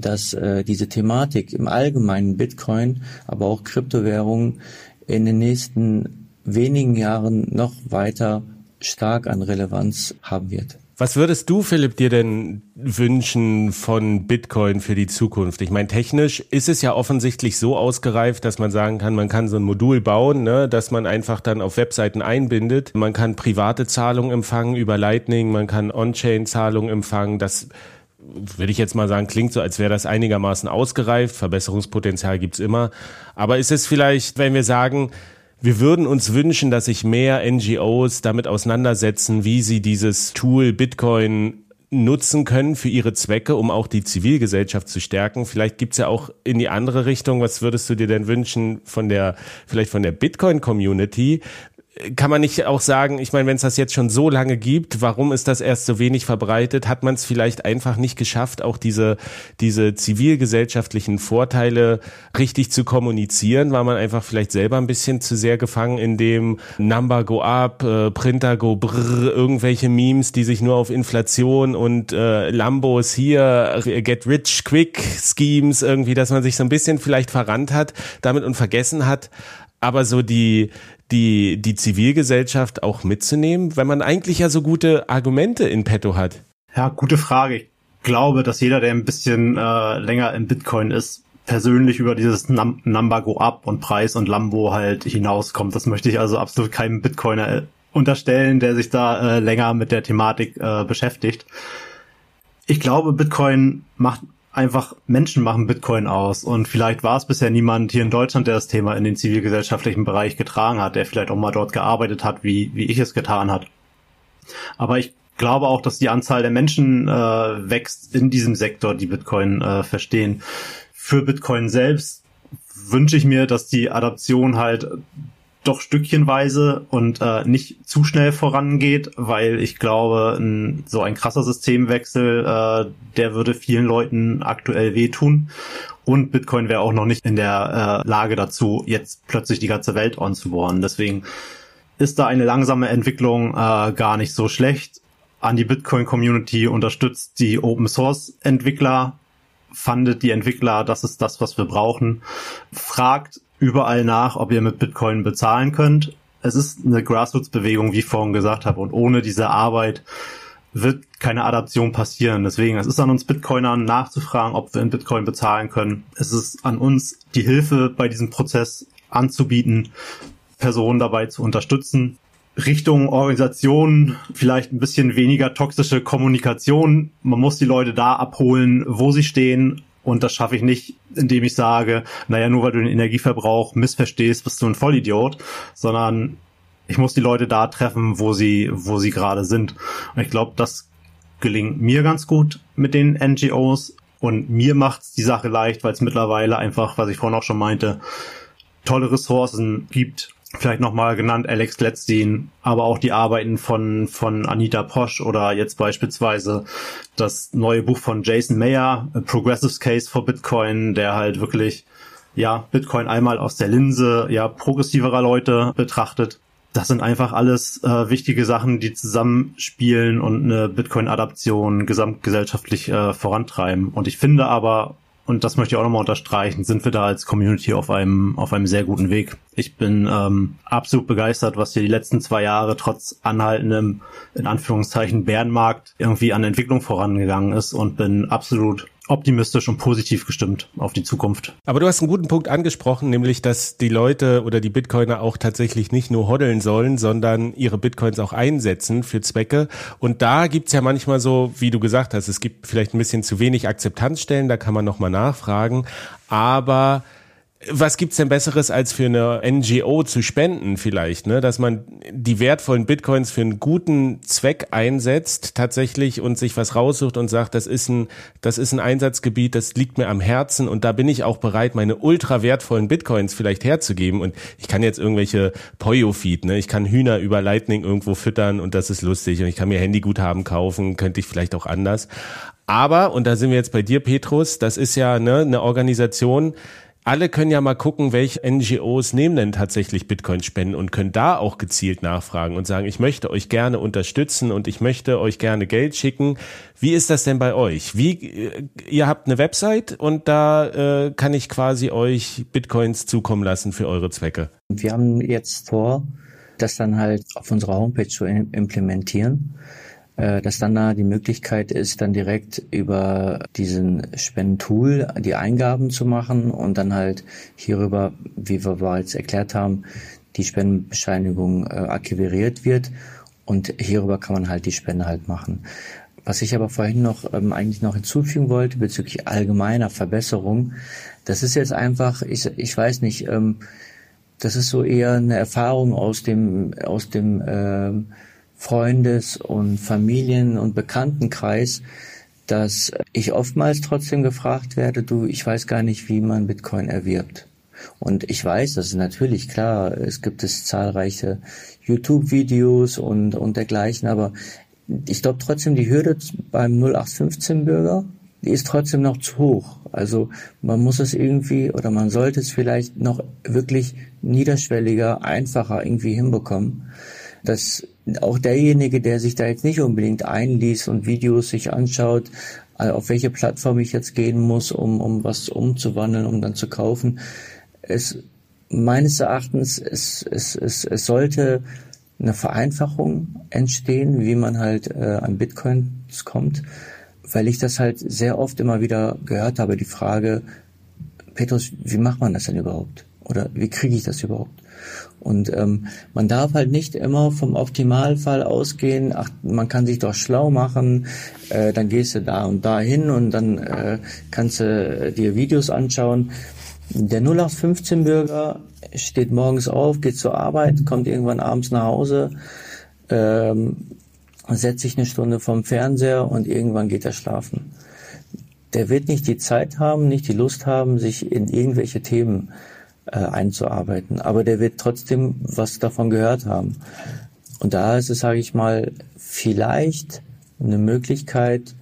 dass äh, diese Thematik im Allgemeinen Bitcoin, aber auch Kryptowährungen in den nächsten wenigen Jahren noch weiter stark an Relevanz haben wird. Was würdest du, Philipp, dir denn wünschen von Bitcoin für die Zukunft? Ich meine, technisch ist es ja offensichtlich so ausgereift, dass man sagen kann, man kann so ein Modul bauen, ne, dass man einfach dann auf Webseiten einbindet. Man kann private Zahlungen empfangen über Lightning, man kann On-Chain-Zahlungen empfangen. Das würde ich jetzt mal sagen, klingt so, als wäre das einigermaßen ausgereift. Verbesserungspotenzial gibt's immer. Aber ist es vielleicht, wenn wir sagen, wir würden uns wünschen, dass sich mehr NGOs damit auseinandersetzen, wie sie dieses Tool Bitcoin nutzen können für ihre Zwecke, um auch die Zivilgesellschaft zu stärken. Vielleicht gibt's ja auch in die andere Richtung. Was würdest du dir denn wünschen von der, vielleicht von der Bitcoin-Community? Kann man nicht auch sagen, ich meine, wenn es das jetzt schon so lange gibt, warum ist das erst so wenig verbreitet? Hat man es vielleicht einfach nicht geschafft, auch diese, diese zivilgesellschaftlichen Vorteile richtig zu kommunizieren? War man einfach vielleicht selber ein bisschen zu sehr gefangen in dem Number go up, äh, Printer go brrr, irgendwelche Memes, die sich nur auf Inflation und äh, Lambos hier, äh, get rich quick Schemes irgendwie, dass man sich so ein bisschen vielleicht verrannt hat damit und vergessen hat, aber so die, die, die Zivilgesellschaft auch mitzunehmen, wenn man eigentlich ja so gute Argumente in petto hat? Ja, gute Frage. Ich glaube, dass jeder, der ein bisschen äh, länger im Bitcoin ist, persönlich über dieses Num Number Go Up und Preis und Lambo halt hinauskommt. Das möchte ich also absolut keinem Bitcoiner äh, unterstellen, der sich da äh, länger mit der Thematik äh, beschäftigt. Ich glaube, Bitcoin macht einfach Menschen machen Bitcoin aus. Und vielleicht war es bisher niemand hier in Deutschland, der das Thema in den zivilgesellschaftlichen Bereich getragen hat, der vielleicht auch mal dort gearbeitet hat, wie, wie ich es getan hat. Aber ich glaube auch, dass die Anzahl der Menschen äh, wächst in diesem Sektor, die Bitcoin äh, verstehen. Für Bitcoin selbst wünsche ich mir, dass die Adaption halt doch stückchenweise und äh, nicht zu schnell vorangeht, weil ich glaube, ein, so ein krasser Systemwechsel, äh, der würde vielen Leuten aktuell wehtun. Und Bitcoin wäre auch noch nicht in der äh, Lage dazu, jetzt plötzlich die ganze Welt onzuboarden. Deswegen ist da eine langsame Entwicklung äh, gar nicht so schlecht. An die Bitcoin-Community unterstützt die Open-Source-Entwickler, fandet die Entwickler, das ist das, was wir brauchen. Fragt überall nach, ob ihr mit Bitcoin bezahlen könnt. Es ist eine Grassroots-Bewegung, wie ich vorhin gesagt habe, und ohne diese Arbeit wird keine Adaption passieren. Deswegen, es ist an uns Bitcoinern nachzufragen, ob wir in Bitcoin bezahlen können. Es ist an uns, die Hilfe bei diesem Prozess anzubieten, Personen dabei zu unterstützen. Richtung Organisation vielleicht ein bisschen weniger toxische Kommunikation. Man muss die Leute da abholen, wo sie stehen und das schaffe ich nicht, indem ich sage, naja, nur weil du den Energieverbrauch missverstehst, bist du ein Vollidiot, sondern ich muss die Leute da treffen, wo sie, wo sie gerade sind. Und ich glaube, das gelingt mir ganz gut mit den NGOs und mir macht's die Sache leicht, weil es mittlerweile einfach, was ich vorhin auch schon meinte, tolle Ressourcen gibt, vielleicht nochmal genannt Alex Gladstein, aber auch die Arbeiten von, von Anita Posch oder jetzt beispielsweise das neue Buch von Jason Mayer, A Progressive Case for Bitcoin, der halt wirklich, ja, Bitcoin einmal aus der Linse, ja, progressiverer Leute betrachtet. das sind einfach alles äh, wichtige Sachen, die zusammenspielen und eine Bitcoin-Adaption gesamtgesellschaftlich äh, vorantreiben. Und ich finde aber, und das möchte ich auch nochmal unterstreichen, sind wir da als Community auf einem, auf einem sehr guten Weg. Ich bin ähm, absolut begeistert, was hier die letzten zwei Jahre trotz anhaltendem, in Anführungszeichen, Bärenmarkt irgendwie an Entwicklung vorangegangen ist und bin absolut optimistisch und positiv gestimmt auf die Zukunft. Aber du hast einen guten Punkt angesprochen, nämlich, dass die Leute oder die Bitcoiner auch tatsächlich nicht nur hoddeln sollen, sondern ihre Bitcoins auch einsetzen für Zwecke. Und da gibt's ja manchmal so, wie du gesagt hast, es gibt vielleicht ein bisschen zu wenig Akzeptanzstellen, da kann man nochmal nachfragen. Aber was gibt's denn Besseres, als für eine NGO zu spenden vielleicht, ne? Dass man die wertvollen Bitcoins für einen guten Zweck einsetzt tatsächlich und sich was raussucht und sagt, das ist ein, das ist ein Einsatzgebiet, das liegt mir am Herzen und da bin ich auch bereit, meine ultra wertvollen Bitcoins vielleicht herzugeben und ich kann jetzt irgendwelche Poyo-Feed, ne? Ich kann Hühner über Lightning irgendwo füttern und das ist lustig und ich kann mir Handyguthaben kaufen, könnte ich vielleicht auch anders. Aber, und da sind wir jetzt bei dir, Petrus, das ist ja ne, eine Organisation, alle können ja mal gucken, welche NGOs nehmen denn tatsächlich Bitcoin spenden und können da auch gezielt nachfragen und sagen, ich möchte euch gerne unterstützen und ich möchte euch gerne Geld schicken. Wie ist das denn bei euch? Wie, äh, ihr habt eine Website und da äh, kann ich quasi euch Bitcoins zukommen lassen für eure Zwecke. Wir haben jetzt vor, das dann halt auf unserer Homepage zu implementieren dass dann da die Möglichkeit ist, dann direkt über diesen Spendentool die Eingaben zu machen und dann halt hierüber, wie wir bereits erklärt haben, die Spendenbescheinigung äh, akquiriert wird und hierüber kann man halt die Spende halt machen. Was ich aber vorhin noch ähm, eigentlich noch hinzufügen wollte bezüglich allgemeiner Verbesserung, das ist jetzt einfach, ich, ich weiß nicht, ähm, das ist so eher eine Erfahrung aus dem aus dem ähm, Freundes- und Familien- und Bekanntenkreis, dass ich oftmals trotzdem gefragt werde, du, ich weiß gar nicht, wie man Bitcoin erwirbt. Und ich weiß, das ist natürlich klar, es gibt es zahlreiche YouTube-Videos und, und dergleichen, aber ich glaube trotzdem, die Hürde beim 0815-Bürger, die ist trotzdem noch zu hoch. Also man muss es irgendwie oder man sollte es vielleicht noch wirklich niederschwelliger, einfacher irgendwie hinbekommen dass auch derjenige, der sich da jetzt nicht unbedingt einliest und Videos sich anschaut, äh, auf welche Plattform ich jetzt gehen muss, um, um was umzuwandeln, um dann zu kaufen, es meines Erachtens, es, es, es, es sollte eine Vereinfachung entstehen, wie man halt äh, an Bitcoins kommt, weil ich das halt sehr oft immer wieder gehört habe, die Frage, Petrus, wie macht man das denn überhaupt? Oder wie kriege ich das überhaupt? Und ähm, man darf halt nicht immer vom Optimalfall ausgehen, ach, man kann sich doch schlau machen, äh, dann gehst du da und da hin und dann äh, kannst du dir Videos anschauen. Der 0815-Bürger steht morgens auf, geht zur Arbeit, kommt irgendwann abends nach Hause, ähm, setzt sich eine Stunde vom Fernseher und irgendwann geht er schlafen. Der wird nicht die Zeit haben, nicht die Lust haben, sich in irgendwelche Themen äh, einzuarbeiten. Aber der wird trotzdem was davon gehört haben. Und da ist es, sage ich mal, vielleicht eine Möglichkeit,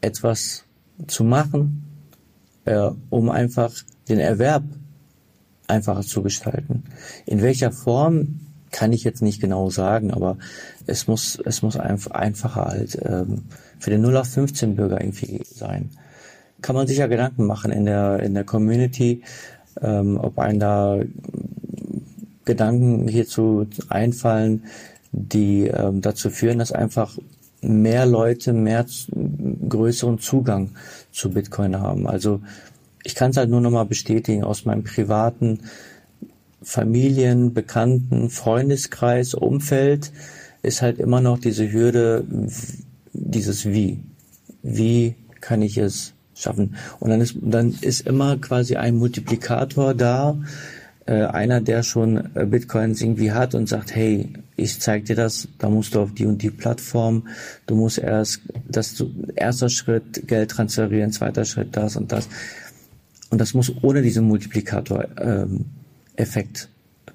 etwas zu machen, äh, um einfach den Erwerb einfacher zu gestalten. In welcher Form kann ich jetzt nicht genau sagen, aber es muss es muss einfach einfacher halt ähm, für den 0815 Bürger irgendwie sein. Kann man sich ja Gedanken machen in der in der Community, ähm, ob einem da Gedanken hierzu einfallen, die ähm, dazu führen, dass einfach mehr Leute mehr größeren Zugang zu Bitcoin haben. Also ich kann es halt nur nochmal bestätigen aus meinem privaten Familien, Bekannten, Freundeskreis, Umfeld ist halt immer noch diese Hürde, dieses Wie. Wie kann ich es schaffen. Und dann ist, dann ist immer quasi ein Multiplikator da, äh, einer, der schon äh, Bitcoins irgendwie hat und sagt, hey, ich zeig dir das, da musst du auf die und die Plattform, du musst erst, das du, erster Schritt Geld transferieren, zweiter Schritt das und das. Und das muss ohne diesen Multiplikator-Effekt ähm,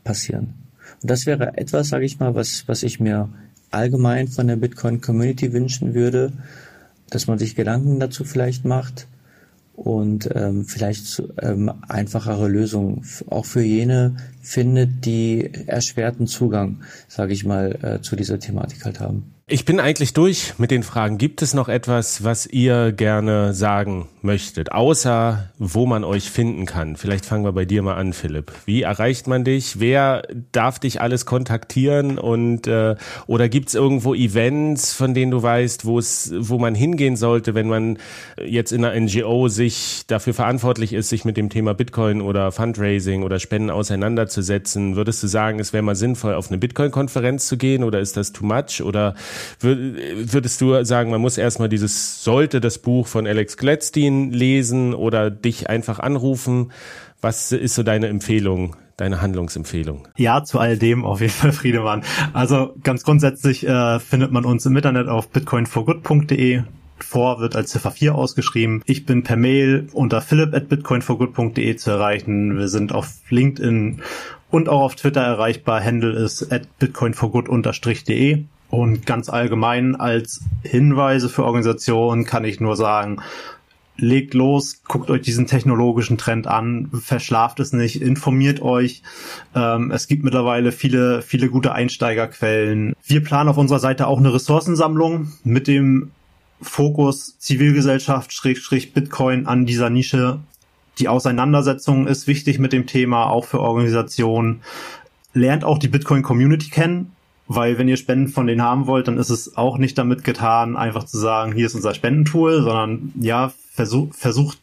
passieren. Und das wäre etwas, sage ich mal, was, was ich mir allgemein von der Bitcoin-Community wünschen würde, dass man sich Gedanken dazu vielleicht macht und ähm, vielleicht ähm, einfachere Lösungen auch für jene findet, die erschwerten Zugang, sage ich mal, äh, zu dieser Thematik halt haben. Ich bin eigentlich durch mit den Fragen. Gibt es noch etwas, was ihr gerne sagen möchtet, außer wo man euch finden kann? Vielleicht fangen wir bei dir mal an, Philipp. Wie erreicht man dich? Wer darf dich alles kontaktieren? Und äh, oder gibt es irgendwo Events, von denen du weißt, wo es, wo man hingehen sollte, wenn man jetzt in einer NGO sich dafür verantwortlich ist, sich mit dem Thema Bitcoin oder Fundraising oder Spenden auseinanderzusetzen? Würdest du sagen, es wäre mal sinnvoll, auf eine Bitcoin-Konferenz zu gehen oder ist das too much? Oder würdest du sagen, man muss erstmal dieses sollte das Buch von Alex Gladstein lesen oder dich einfach anrufen? Was ist so deine Empfehlung, deine Handlungsempfehlung? Ja, zu all dem auf jeden Fall, Friedemann. Also ganz grundsätzlich äh, findet man uns im Internet auf bitcoinforgood.de. Vor wird als Ziffer 4 ausgeschrieben. Ich bin per Mail unter philipp at bitcoinforgood.de zu erreichen. Wir sind auf LinkedIn und auch auf Twitter erreichbar. Handle ist at bitcoinforgood-de. Und ganz allgemein als Hinweise für Organisationen kann ich nur sagen, legt los, guckt euch diesen technologischen Trend an, verschlaft es nicht, informiert euch. Ähm, es gibt mittlerweile viele, viele gute Einsteigerquellen. Wir planen auf unserer Seite auch eine Ressourcensammlung mit dem Fokus Zivilgesellschaft, Schrägstrich Bitcoin an dieser Nische. Die Auseinandersetzung ist wichtig mit dem Thema, auch für Organisationen. Lernt auch die Bitcoin Community kennen weil wenn ihr Spenden von denen haben wollt, dann ist es auch nicht damit getan, einfach zu sagen, hier ist unser Spendentool, sondern ja, versuch, versucht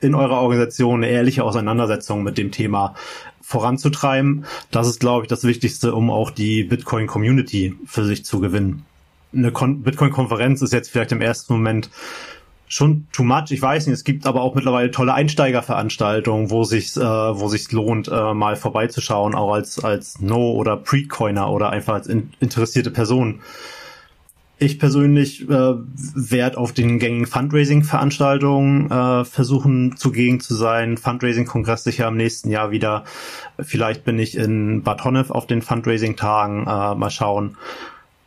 in eurer Organisation eine ehrliche Auseinandersetzung mit dem Thema voranzutreiben. Das ist, glaube ich, das Wichtigste, um auch die Bitcoin-Community für sich zu gewinnen. Eine Bitcoin-Konferenz ist jetzt vielleicht im ersten Moment schon too much. Ich weiß nicht, es gibt aber auch mittlerweile tolle Einsteigerveranstaltungen, wo sich äh, wo sich lohnt, äh, mal vorbeizuschauen, auch als als No oder Pre-Coiner oder einfach als in, interessierte Person. Ich persönlich äh, werde auf den gängigen Fundraising-Veranstaltungen äh, versuchen zugegen zu sein. Fundraising-Kongress sicher im nächsten Jahr wieder. Vielleicht bin ich in Bad Honnef auf den Fundraising-Tagen. Äh, mal schauen.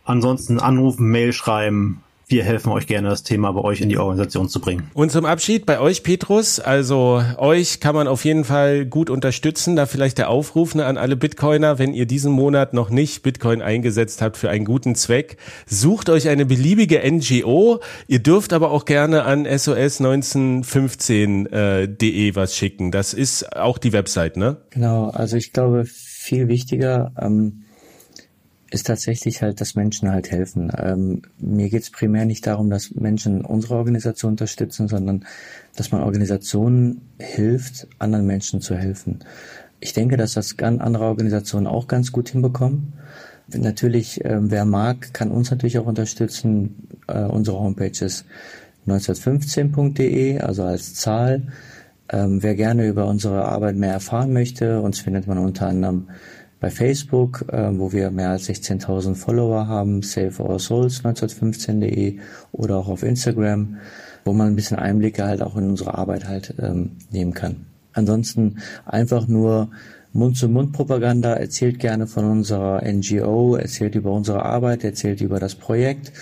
Ansonsten anrufen, Mail schreiben, wir helfen euch gerne, das Thema bei euch in die Organisation zu bringen. Und zum Abschied bei euch, Petrus. Also euch kann man auf jeden Fall gut unterstützen. Da vielleicht der Aufruf ne, an alle Bitcoiner, wenn ihr diesen Monat noch nicht Bitcoin eingesetzt habt für einen guten Zweck, sucht euch eine beliebige NGO. Ihr dürft aber auch gerne an sos1915.de äh, was schicken. Das ist auch die Website, ne? Genau. Also ich glaube, viel wichtiger, ähm ist tatsächlich halt, dass Menschen halt helfen. Ähm, mir geht es primär nicht darum, dass Menschen unsere Organisation unterstützen, sondern dass man Organisationen hilft, anderen Menschen zu helfen. Ich denke, dass das andere Organisationen auch ganz gut hinbekommen. Natürlich, äh, wer mag, kann uns natürlich auch unterstützen. Äh, unsere Homepage ist 1915.de, also als Zahl. Ähm, wer gerne über unsere Arbeit mehr erfahren möchte, uns findet man unter anderem bei Facebook, äh, wo wir mehr als 16.000 Follower haben, Save Our Souls 1915.de oder auch auf Instagram, wo man ein bisschen Einblicke halt auch in unsere Arbeit halt ähm, nehmen kann. Ansonsten einfach nur Mund-zu-Mund-Propaganda, erzählt gerne von unserer NGO, erzählt über unsere Arbeit, erzählt über das Projekt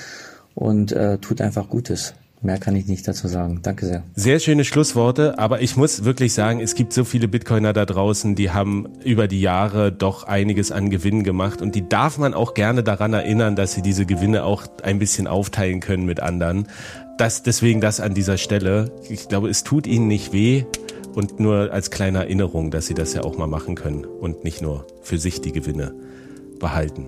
und äh, tut einfach Gutes. Mehr kann ich nicht dazu sagen. Danke sehr. Sehr schöne Schlussworte, aber ich muss wirklich sagen, es gibt so viele Bitcoiner da draußen, die haben über die Jahre doch einiges an Gewinnen gemacht und die darf man auch gerne daran erinnern, dass sie diese Gewinne auch ein bisschen aufteilen können mit anderen. Das, deswegen das an dieser Stelle. Ich glaube, es tut ihnen nicht weh und nur als kleine Erinnerung, dass sie das ja auch mal machen können und nicht nur für sich die Gewinne behalten.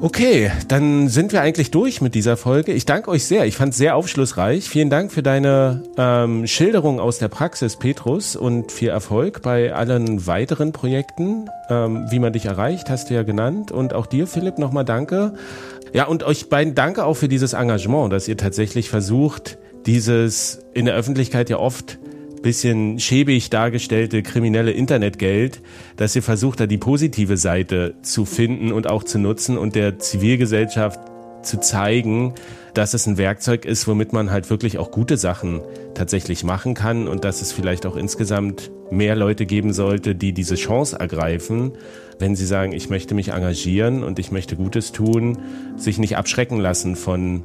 Okay, dann sind wir eigentlich durch mit dieser Folge. Ich danke euch sehr. Ich fand es sehr aufschlussreich. Vielen Dank für deine ähm, Schilderung aus der Praxis, Petrus, und viel Erfolg bei allen weiteren Projekten. Ähm, wie man dich erreicht, hast du ja genannt. Und auch dir, Philipp, nochmal danke. Ja, und euch beiden danke auch für dieses Engagement, dass ihr tatsächlich versucht, dieses in der Öffentlichkeit ja oft bisschen schäbig dargestellte kriminelle Internetgeld, dass ihr versucht, da die positive Seite zu finden und auch zu nutzen und der Zivilgesellschaft zu zeigen, dass es ein Werkzeug ist, womit man halt wirklich auch gute Sachen tatsächlich machen kann und dass es vielleicht auch insgesamt mehr Leute geben sollte, die diese Chance ergreifen, wenn sie sagen, ich möchte mich engagieren und ich möchte Gutes tun, sich nicht abschrecken lassen von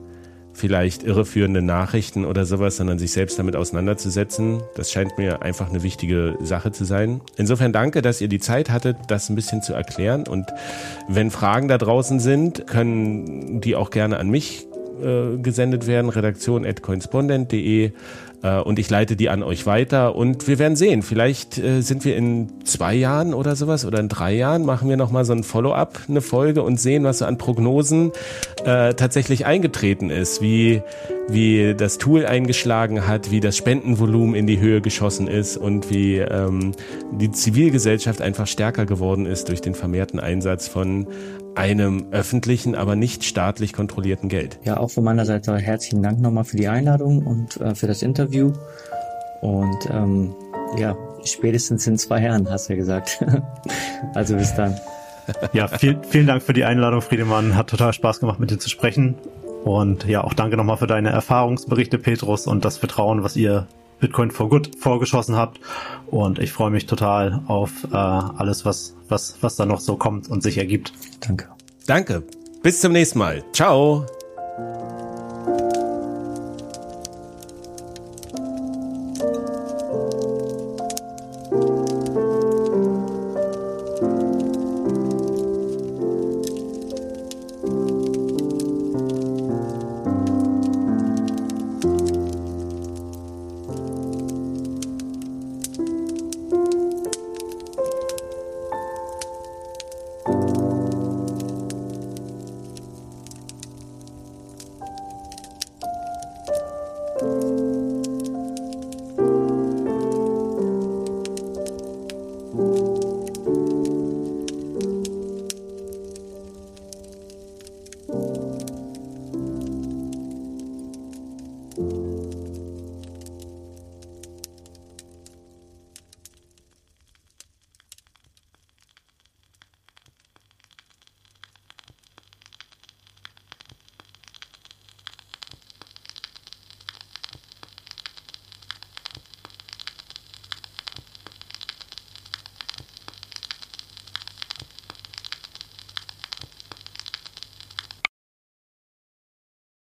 vielleicht irreführende Nachrichten oder sowas, sondern sich selbst damit auseinanderzusetzen. Das scheint mir einfach eine wichtige Sache zu sein. Insofern danke, dass ihr die Zeit hattet, das ein bisschen zu erklären. Und wenn Fragen da draußen sind, können die auch gerne an mich äh, gesendet werden, redaktion.coinspondent.de und ich leite die an euch weiter und wir werden sehen. Vielleicht äh, sind wir in zwei Jahren oder sowas oder in drei Jahren machen wir nochmal so ein Follow-up, eine Folge und sehen, was so an Prognosen äh, tatsächlich eingetreten ist, wie, wie das Tool eingeschlagen hat, wie das Spendenvolumen in die Höhe geschossen ist und wie ähm, die Zivilgesellschaft einfach stärker geworden ist durch den vermehrten Einsatz von einem öffentlichen, aber nicht staatlich kontrollierten Geld. Ja, auch von meiner Seite herzlichen Dank nochmal für die Einladung und äh, für das Interview. Und ähm, ja, spätestens in zwei Jahren, hast du ja gesagt. also bis dann. Ja, viel, vielen Dank für die Einladung, Friedemann. Hat total Spaß gemacht, mit dir zu sprechen. Und ja, auch danke nochmal für deine Erfahrungsberichte, Petrus, und das Vertrauen, was ihr Bitcoin for Good vorgeschossen habt. Und ich freue mich total auf äh, alles, was, was, was da noch so kommt und sich ergibt. Danke. Danke. Bis zum nächsten Mal. Ciao.